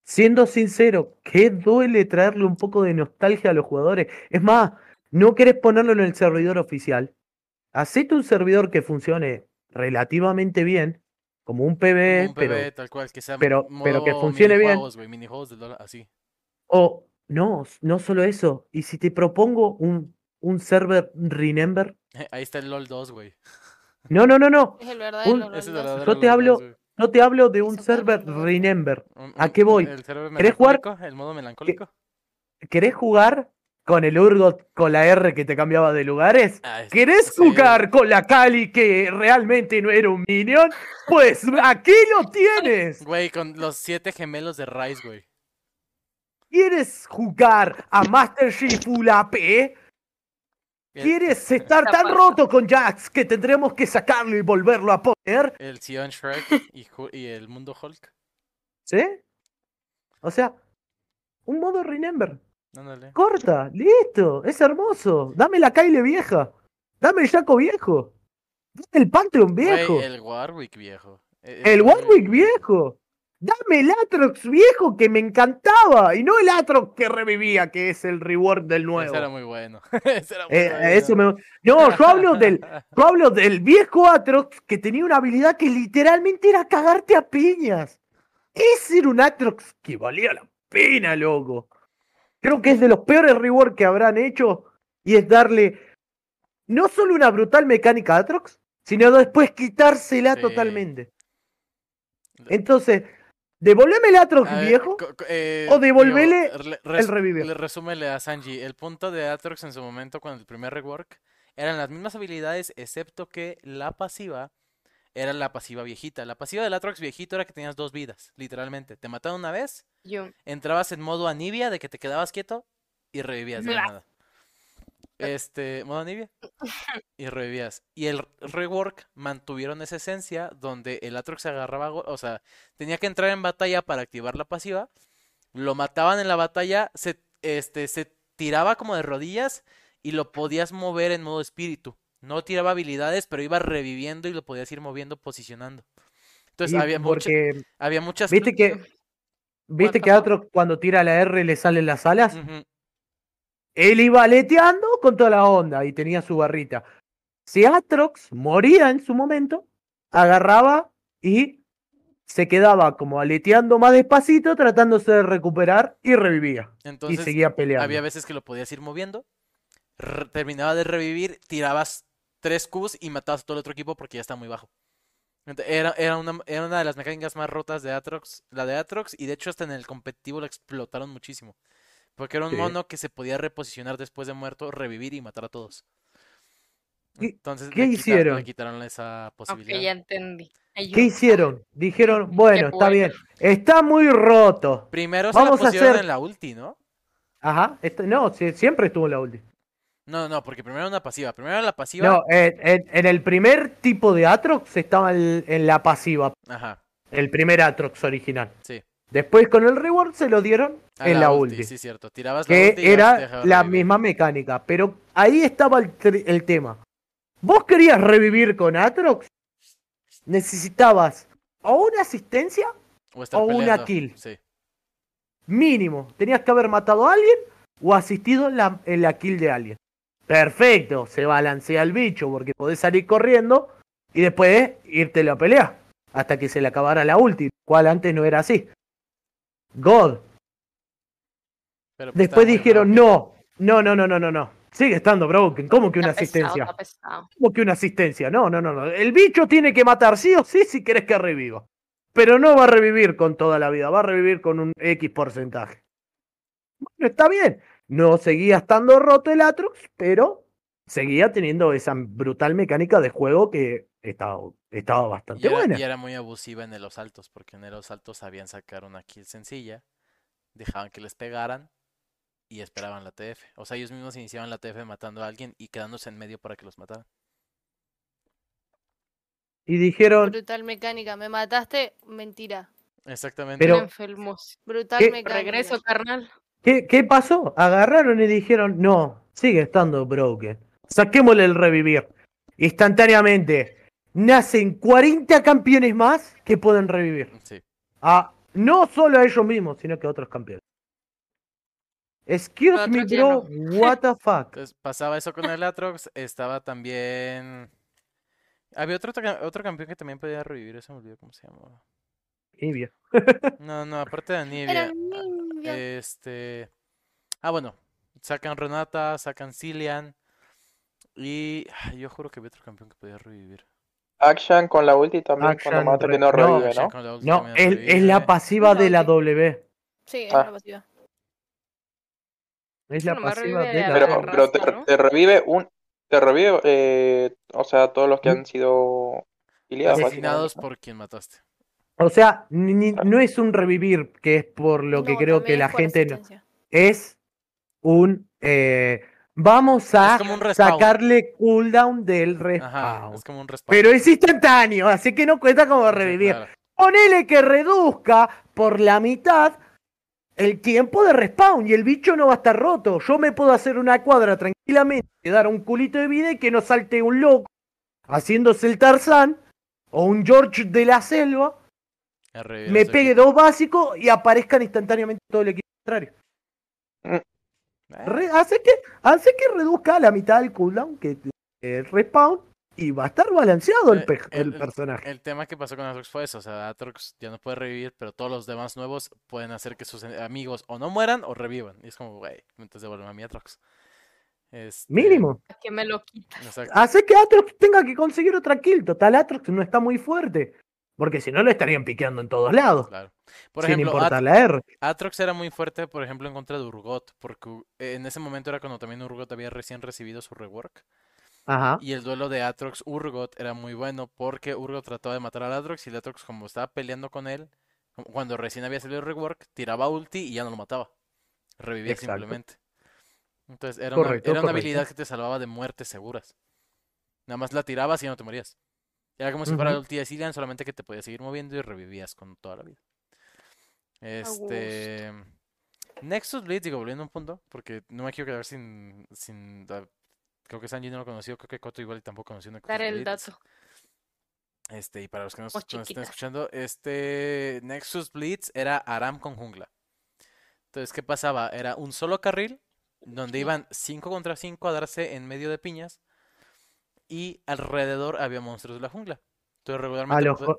siendo sincero, ¿qué duele traerle un poco de nostalgia a los jugadores? Es más, no querés ponerlo en el servidor oficial. Hacete un servidor que funcione relativamente bien, como un PvE, PvE, pero tal cual, que sea pero- pero que funcione bien. así. O no, no solo eso. Y si te propongo un, un server Remember. Ahí está el LOL 2, güey. No, no, no, no. Es el verdadero Un- LOL Ese es 2. verdadero Yo te hablo- 2, güey. No te hablo de un server. Remember. ¿A qué voy? El ¿Querés jugar? el modo melancólico. ¿Querés jugar con el Urgot con la R que te cambiaba de lugares? Ah, es- ¿Querés sí. jugar con la Cali que realmente no era un minion? Pues aquí lo tienes. Güey, con los siete gemelos de Rice, güey. ¿Quieres jugar a Master Chief Full AP? El- ¿Quieres estar tan roto con Jax que tendremos que sacarlo y volverlo a poner? El Sion Shrek y, el mundo Hulk. ¿Sí? O sea, un modo Remember. Ándale. Corta, listo, es hermoso. Dame la Kyle vieja. Dame el Jaco viejo. Dame el Pantheon viejo. El Warwick viejo. E- el Warwick viejo. Dame el Atrox viejo que me encantaba. Y no el Atrox que revivía, que es el reward del nuevo. Ese era muy bueno. Ese era muy Eh, bueno. eso me- No, yo hablo del, yo hablo del viejo Atrox que tenía una habilidad que literalmente era cagarte a piñas. Ese era un Atrox que valía la pena, loco. Creo que es de los peores rework que habrán hecho y es darle no solo una brutal mecánica a Atrox, sino después quitársela Sí. totalmente. Entonces, devolveme el Atrox A ver, viejo. eh, o devolvele digo, el le resúmele a Sanji. El punto de Atrox en su momento con el primer rework eran las mismas habilidades, excepto que la pasiva era la pasiva viejita. La pasiva del Atrox viejito era que tenías dos vidas, literalmente. Te mataban una vez, Yo, entrabas en modo anivia de que te quedabas quieto y revivías de la nada. Este, modo anivia y revivías. Y el rework mantuvieron esa esencia donde el Atrox se agarraba, o sea, tenía que entrar en batalla para activar la pasiva. Lo mataban en la batalla, se, este, se tiraba como de rodillas y lo podías mover en modo espíritu. No tiraba habilidades, pero iba reviviendo y lo podías ir moviendo, posicionando. Entonces había, mucha- había muchas... viste que, viste que a Atrox cuando tira la R le salen las alas. Él iba aleteando con toda la onda y tenía su barrita. Si Atrox moría en su momento, agarraba y se quedaba como aleteando más despacito, tratándose de recuperar y revivía. Entonces, y seguía peleando. Había veces que lo podías ir moviendo, terminaba de revivir, tirabas tres Qs y matabas a todo el otro equipo porque ya está muy bajo. Era, era, una, era una de las mecánicas más rotas de Atrox, la de Atrox, y de hecho hasta en el competitivo lo explotaron muchísimo. Porque era un Sí. mono que se podía reposicionar después de muerto, revivir y matar a todos. ¿Qué- Entonces qué le, hicieron? le quitaron esa ok, posibilidad. ya entendí. ¿Qué hicieron? Dijeron, bueno, está bien, está muy roto. Primero se la Vamos a pusieron hacer- en la ulti, ¿no? Ajá, esto- no, siempre estuvo en la ulti. No, no, porque primero era una pasiva. Primero la pasiva. No, en, en- en el primer tipo de Atrox estaba en, en la pasiva, Ajá, el primer Atrox original. sí. Después con el reward se lo dieron A en la, ulti. Sí, cierto. Tirabas la que ulti y era la revivir. misma mecánica, pero ahí estaba el, tema. ¿Vos querías revivir con Atrox? Necesitabas o una asistencia O, una kill. Sí. mínimo. Tenías que haber matado a alguien o asistido en la, en la kill de alguien. Perfecto, se balancea el bicho porque podés salir corriendo y después irte a pelear hasta que se le acabara la ulti, cual antes no era así. God. Pero, pues, Después dijeron, no, no, no, no, no, no, no. Sigue estando broken. ¿Cómo que una Está asistencia? pesado. ¿Cómo que una asistencia? No, no, no, no. El bicho tiene que matar sí o sí si querés que reviva. Pero no va a revivir con toda la vida, va a revivir con un X porcentaje. Bueno, está bien. No seguía estando roto el Atrox, pero seguía teniendo esa brutal mecánica de juego que estaba, estaba Y bastante era, buena. y era muy abusiva en los saltos, porque en los saltos sabían sacar una kill sencilla, dejaban que les pegaran y esperaban la TF. O sea, ellos mismos iniciaban la TF matando a alguien y quedándose en medio para que los mataran. Y dijeron, Brutal mecánica. Me mataste. Mentira. Exactamente. Pero- enfermos. Brutal ¿Qué? mecánica. Regreso, carnal. ¿qué, ¿qué pasó? Agarraron y dijeron, no, sigue estando broken. Saquémosle el revivir. Instantáneamente, nacen 40 campeones más que pueden revivir. Sí. a no solo a ellos mismos, sino que a otros campeones. Excuse me, bro. What the fuck? Entonces pasaba eso con el Atrox, estaba también... Había otro, otro campeón que también podía revivir, ese me olvidó cómo se llamaba. Nibia. No, no, aparte de. Nibia. Este. Ah, bueno. Sacan Renata, sacan Cillian. Y. ay, yo juro que había otro campeón que podía revivir. Action con la ulti también Action cuando mata que no revive, ¿no? No, es, es la pasiva No, de la. W. Sí, es Ah. la pasiva. Es la pasiva de la Pero, la W. pero te, raza, ¿no? te revive un... Te revive, eh, o sea, todos los que han sido afiliados, Asesinados por quien mataste. O sea, ni- ni- no es un revivir, que es por lo que No, creo que la gente. Es un. eh, vamos a sacarle cooldown del Ajá, respawn. es como un respawn. Pero es instantáneo, así que no cuenta como Sí, revivir. claro. Ponele que reduzca por la mitad el tiempo de respawn y el bicho no va a estar roto. Yo me puedo hacer una cuadra tranquilamente, dar un culito de vida y que no salte un loco haciéndose el Tarzán o un George de la selva, me pegue equipo. dos básicos y aparezcan instantáneamente todo el equipo contrario. Eh, Re- hace, que, hace que reduzca a la mitad el cooldown, que el respawn, y va a estar balanceado el, Eh, pe- el- personaje. El tema que pasó con Atrox fue eso, o sea, Atrox ya no puede revivir, pero todos los demás nuevos pueden hacer que sus amigos o no mueran o revivan. Y es como, güey, entonces devuelve a mi Atrox. Este, Mínimo. Que me lo quita. Exacto. Hace que Atrox tenga que conseguir otra kill. Total, Atrox no está muy fuerte. Porque si no, lo estarían piqueando en todos lados. Claro. Por sin ejemplo, importar At- la R. Atrox era muy fuerte, por ejemplo, en contra de Urgot, porque en ese momento era cuando también Urgot había recién recibido su rework. Ajá. Y el duelo de Atrox-Urgot era muy bueno porque Urgot trataba de matar al Atrox y el Atrox, como estaba peleando con él, cuando recién había salido el rework, tiraba ulti y ya no lo mataba. Revivía Exacto. simplemente. Entonces era una, era habilidad que te salvaba de muertes seguras. Nada más la tirabas y ya no te morías. Era como si fuera el de Cillian, solamente que te podías seguir moviendo y revivías con toda la vida. Este. Nexus Blitz, digo, volviendo a un punto, porque no me quiero quedar sin. sin creo que Sanji no lo conoció, creo que Koto igual y tampoco conoció Nexus Dar el dato. Este, y para los que nos, Muy nos estén escuchando, este Nexus Blitz era Aram con jungla. Entonces, ¿qué pasaba? Era un solo carril donde iban 5 contra 5 a darse en medio de piñas y alrededor había monstruos de la jungla. Entonces, A regularmente los, pues,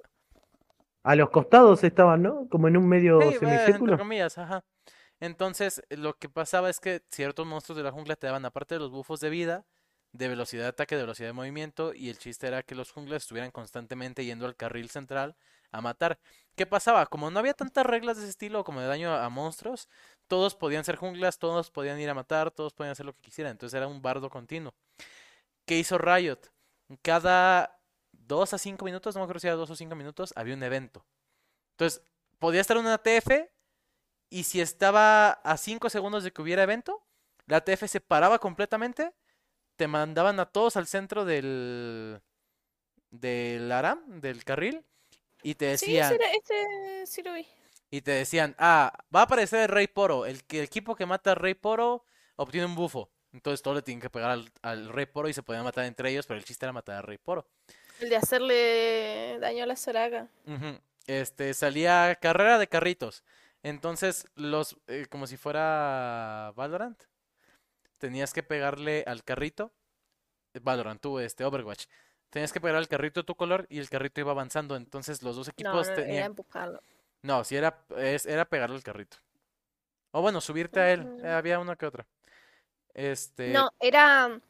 a los costados estaban, ¿no? Como en un medio Sí, bueno, entre semicírculo. comillas, ajá. Entonces, lo que pasaba es que ciertos monstruos de la jungla te daban, aparte de los bufos de vida, de velocidad de ataque, de velocidad de movimiento, y el chiste era que los junglas estuvieran constantemente yendo al carril central a matar. ¿Qué pasaba? Como no había tantas reglas de ese estilo como de daño a, a monstruos, todos podían ser junglas, todos podían ir a matar, todos podían hacer lo que quisieran. Entonces era un bardo continuo. ¿Qué hizo Riot? Cada 2 a 5 minutos, no me acuerdo si era 2 o 5 minutos, había un evento. Entonces, podía estar una TF y si estaba a 5 segundos de que hubiera evento, la TF se paraba completamente, te mandaban a todos al centro del del ARAM, del carril, y te Sí, decían, ese, ese sí lo vi. y te decían, ah, va a aparecer el Rey Poro, el, el equipo que mata al Rey Poro obtiene un bufo. Entonces todos le tienen que pegar al, al Rey Poro y se podían matar entre ellos, pero el chiste era matar al Rey Poro. El de hacerle daño a la Soraka. Ujú. Este, salía carrera de carritos. Entonces, los, eh, como si fuera Valorant, tenías que pegarle al carrito. Valorant, tú, este, Overwatch. Tenías que pegar al carrito de tu color y el carrito iba avanzando. Entonces, los dos equipos no, tenían, empujarlo. No, si era, es, era pegarle al carrito. O bueno, subirte a él. Eh, había una que otra. Este. No, era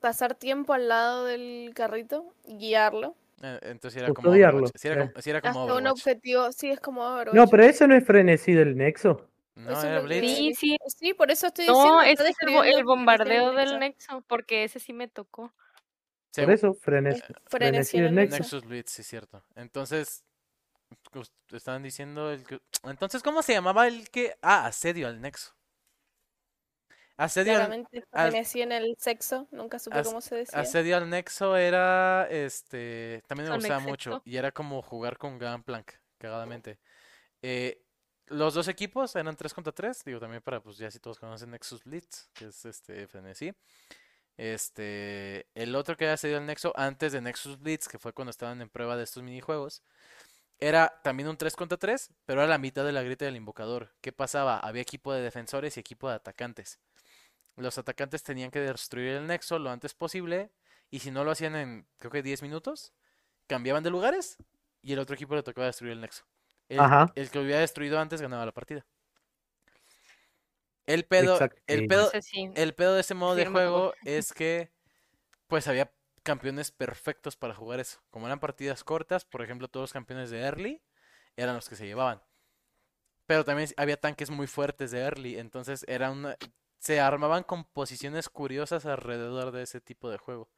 pasar tiempo al lado del carrito y guiarlo. eh, entonces era como Overwatch. Sí era eh. como, sí era como Hasta un objetivo. Sí, es como Overwatch. No, pero eso no es frenesí del Nexo. No, era Blitz. Sí, sí. Sí, por eso estoy diciendo. No, ese es el, bombardeo Frenesí del Nexo. Nexo, porque ese sí me tocó. Por eso, frenesí. Frenesí frenesí en del el Nexo. Nexus Blitz, sí, cierto. Entonces, estaban diciendo el que... Entonces, ¿cómo se llamaba el que... Ah, asedio al Nexo. Asedio al, Claramente, al- en el sexo. Nunca supe as- cómo se decía. asedio al Nexo era, este... También me gustaba mucho. Y era como jugar con Gunplank, cagadamente. Eh, los dos equipos eran 3 contra 3. Digo, también para, pues ya si todos conocen Nexus Blitz, que es este frenesí. Este, el otro que había salido al Nexo antes de Nexus Blitz, que fue cuando estaban en prueba de estos minijuegos, era también un 3 contra 3, pero era la mitad de la grita del invocador. ¿Qué pasaba? Había equipo de defensores y equipo de atacantes. Los atacantes tenían que destruir el Nexo lo antes posible, y si no lo hacían en, creo que 10 minutos, cambiaban de lugares y el otro equipo le tocaba destruir el Nexo. El, Ajá. el que lo hubiera destruido antes ganaba la partida. El pedo, el pedo, el pedo de ese modo de juego es que pues había campeones perfectos para jugar eso. Como eran partidas cortas, por ejemplo, todos los campeones de early eran los que se llevaban. Pero también había tanques muy fuertes de early, entonces era una se armaban con posiciones curiosas alrededor de ese tipo de juego.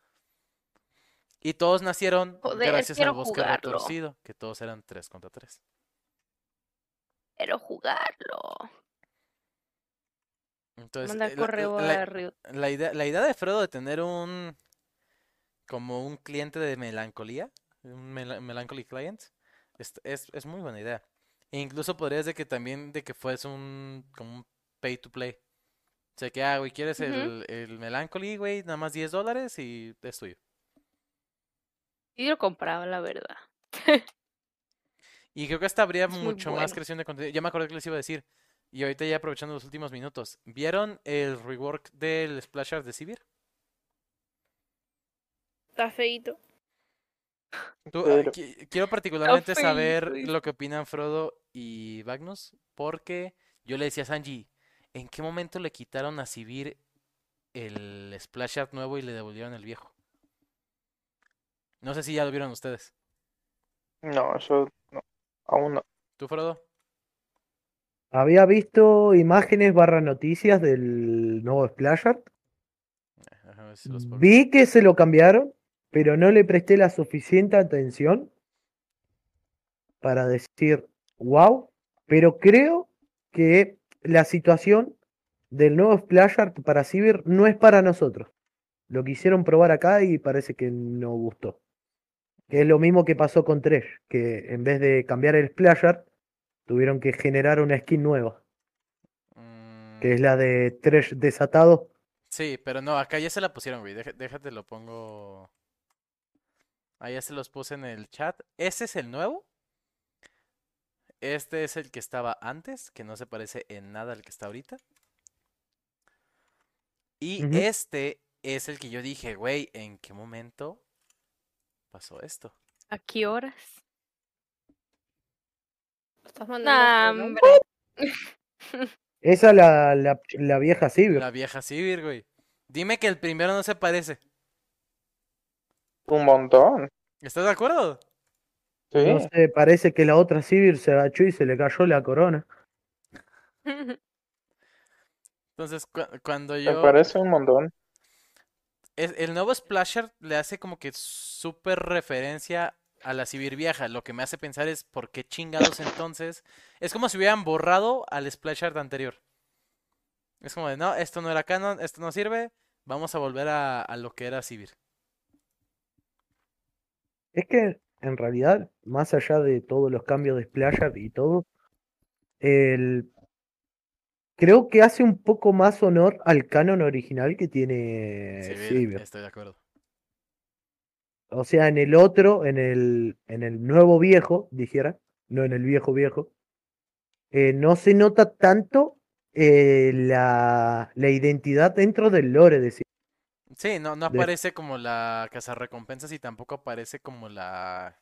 Y todos nacieron Joder, gracias al bosque jugarlo. retorcido, que todos eran 3 contra 3. Quiero jugarlo. Entonces, Manda eh, la- correo la- a Riot. La idea, la idea de Frodo de tener un como un cliente de melancolía, un mela- melancholy client, es, es, es muy buena idea. E incluso podrías de que también de que fuese un como un pay to play. O sea que, ah, güey, quieres el, el melancholy, güey, nada más 10 dólares y es tuyo. Y yo lo compraba, la verdad. Y creo que hasta habría muy mucho más creación de contenido. Ya me acordé que les iba a decir. Y ahorita ya aprovechando los últimos minutos. ¿Vieron el rework del Splash Art de Sivir? Está feito. Tú, ah, Pero- quiero particularmente saber lo que opinan Frodo y Magnus, porque yo le decía a Sanji, ¿en qué momento le quitaron a Sivir el Splash Art nuevo y le devolvieron el viejo? No sé si ya lo vieron ustedes. No, yo no, aún no. ¿Tú, Frodo? Había visto imágenes barra noticias del nuevo Splash Art. Eh, si los puedo- Vi que se lo cambiaron, pero no le presté la suficiente atención para decir wow. Pero creo que la situación del nuevo Splash Art para Cyber no es para nosotros. Lo quisieron probar acá y parece que no gustó. Que es lo mismo que pasó con Tresh, que en vez de cambiar el Splash Art, tuvieron que generar una skin nueva, Mm, que es la de Tresh desatado. Sí, pero no, acá ya se la pusieron, güey. Deja- déjate, lo pongo. Ahí ya se los puse en el chat. ¿Ese es el nuevo? Este es el que estaba antes, que no se parece en nada al que está ahorita. Y este es el que yo dije, güey, ¿en qué momento pasó esto? ¿A qué horas? ¿Lo estás mandando? Nah, hombre. Esa la, la, la vieja Cyber. La vieja Sivir, güey. Dime que el primero no se parece. Un montón. ¿Estás de acuerdo? Sí. No sé, parece que la otra Cyber se agachó y se le cayó la corona. Entonces, cu- cuando Me yo... parece un montón. es- el nuevo Splasher le hace como que súper referencia a la Sibir vieja. Lo que me hace pensar es por qué chingados entonces. Es como si hubieran borrado al Splasher anterior. Es como de, no, esto no era canon, esto no sirve. Vamos a volver a, a lo que era Sibir. Es que en realidad, más allá de todos los cambios de Art y todo, el... creo que hace un poco más honor al canon original que tiene estoy de acuerdo. O sea, en el otro, en el, en el nuevo viejo, dijera, no en el viejo viejo, eh, no se nota tanto eh, la, la identidad dentro del lore de. Sí, no, no De- aparece como la cazarrecompensas y tampoco aparece como la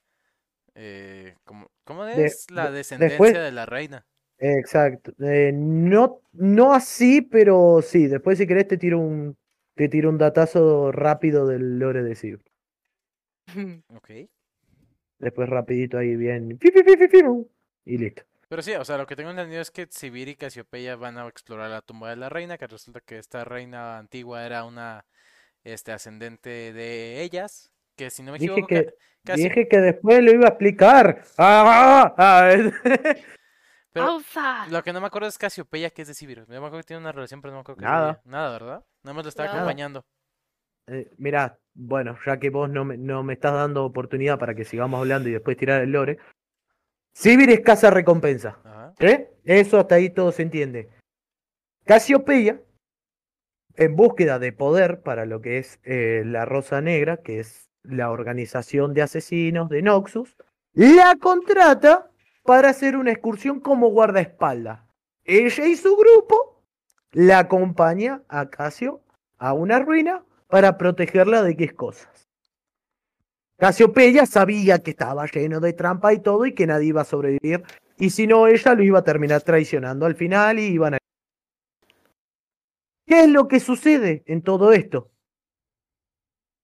eh, ¿cómo, cómo De- es la de- descendencia después- de la reina? Exacto. Eh, no, no así, pero sí. Después, si querés, te tiro un, te tiro un datazo rápido del lore de Sib. Ok. Después, rapidito ahí, bien. Y listo. Pero sí, o sea, lo que tengo entendido es que Sibir y Casiopeya van a explorar la tumba de la reina, que resulta que esta reina antigua era una este ascendente de ellas, que si no me Dije equivoco, que, dije que después lo iba a explicar. ¡Ah! ah, ah. pero ¡Pausa! lo que no me acuerdo es Casiopeya, que es de Sibir. Me acuerdo que tiene una relación, pero no me acuerdo de Nada. Nada, ¿verdad? Nada más lo estaba Nada. acompañando. Eh, mirá, bueno, ya que vos no me, no me estás dando oportunidad para que sigamos hablando y después tirar el lore. Sibir es casa recompensa. ¿eh? Eso hasta ahí todo se entiende. Casiopeya, en búsqueda de poder para lo que es eh, la Rosa Negra, que es la organización de asesinos de Noxus, la contrata para hacer una excursión como guardaespaldas. Ella y su grupo la acompaña a Casio a una ruina para protegerla de qué cosas. Casiopeya sabía que estaba lleno de trampa y todo y que nadie iba a sobrevivir y si no ella lo iba a terminar traicionando al final y iban a... ¿Qué es lo que sucede en todo esto?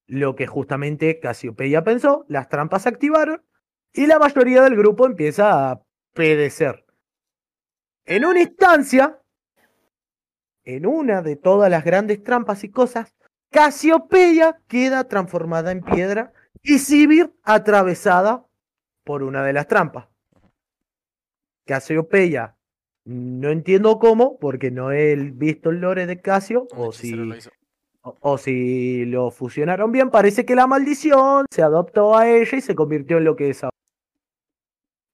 Lo que justamente Casiopeya pensó, las trampas se activaron y la mayoría del grupo empieza a pedecer. En una instancia, en una de todas las grandes trampas y cosas, Casiopeya queda transformada en piedra y Sibir atravesada por una de las trampas. Casiopeya, no entiendo cómo, porque no he visto el lore de Casio, o si, o, o si lo fusionaron bien, parece que la maldición se adoptó a ella y se convirtió en lo que es ahora.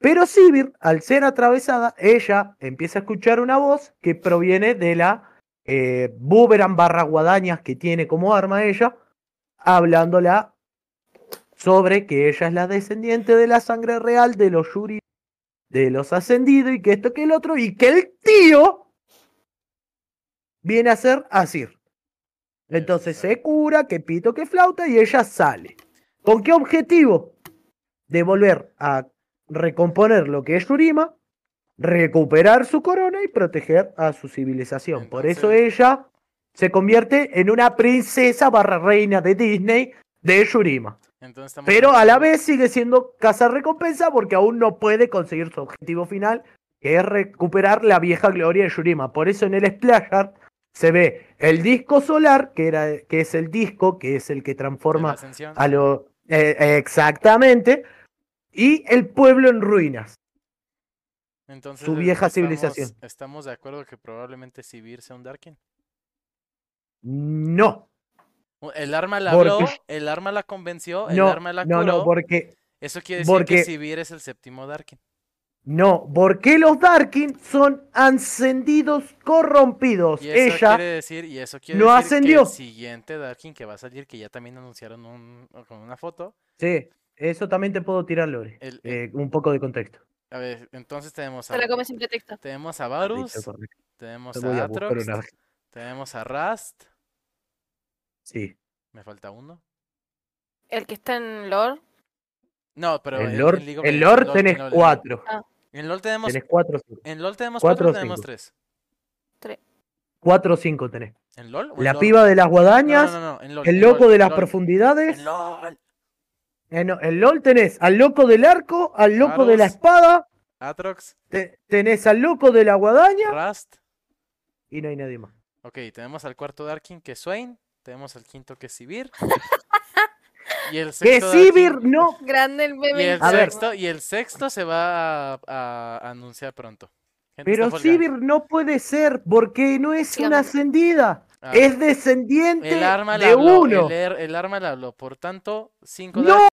Pero Sibir, al ser atravesada, ella empieza a escuchar una voz que proviene de la eh, boomerang barra guadañas que tiene como arma ella, hablándola sobre que ella es la descendiente de la sangre real de los Yuri, de los ascendidos y que esto que el otro, y que el tío viene a ser Asir. Entonces se cura, que pito, que flauta y ella sale. ¿Con qué objetivo? De volver a recomponer lo que es Yurima, recuperar su corona y proteger a su civilización. Por eso ella se convierte en una princesa barra reina de Disney de Yurima. Entonces Pero a la vez sigue siendo casa recompensa porque aún no puede conseguir su objetivo final, que es recuperar la vieja gloria de Yurima. Por eso en el Splash Art se ve el disco solar, que, era, que es el disco, que es el que transforma a lo... eh, exactamente. Y el pueblo en ruinas. Entonces, su eh, vieja estamos- civilización. ¿Estamos de acuerdo que probablemente Sibir sea un Darkin? No, El arma la Porque- habló, el arma la convenció, el no, arma la no, curó. no, porque Eso quiere decir que Sibir es el séptimo Darkin. no, porque los Darkin son ascendidos corrompidos. Y eso Ella quiere decir, y eso quiere no decir ascendió. que el siguiente Darkin que va a salir, que ya también anunciaron un, con una foto. Sí, eso también te puedo tirar, Lore. el- el- Eh, un poco de contexto. a ver, entonces tenemos Se a, la come sin pretexto. tenemos a Varus, tenemos a Atrox, tenemos a Rast, Sí. me falta uno. El que está en lore. No, pero En en- Lord, en League of en Lord LOL, tenés en cuatro. En LOL tenemos, Tenés cuatro, cinco. en LOL tenemos cuatro cuatro, o tenemos cinco. tres. Cuatro o cinco tenés. ¿En LOL o en La LOL? piba de las guadañas, no, no, no, en LOL, el en loco LOL, de en las LOL, profundidades. En LOL. Eh, en LOL tenés al loco del arco, al loco de la espada, Atrox, te- tenés al loco de la guadaña Rast. y no hay nadie más. Ok, tenemos al cuarto Darkin que es Swain. Tenemos al quinto que es Sivir. y el Que sexto Sivir Darkin- no. Grande el Y meme. el, A ver. sexto, y el sexto se va a, a anunciar pronto. Gente, Pero. Sivir no puede ser porque no es una ascendida. Ah, Es descendiente el arma de habló, uno. El, er- el arma la habló. Por tanto, cinco No,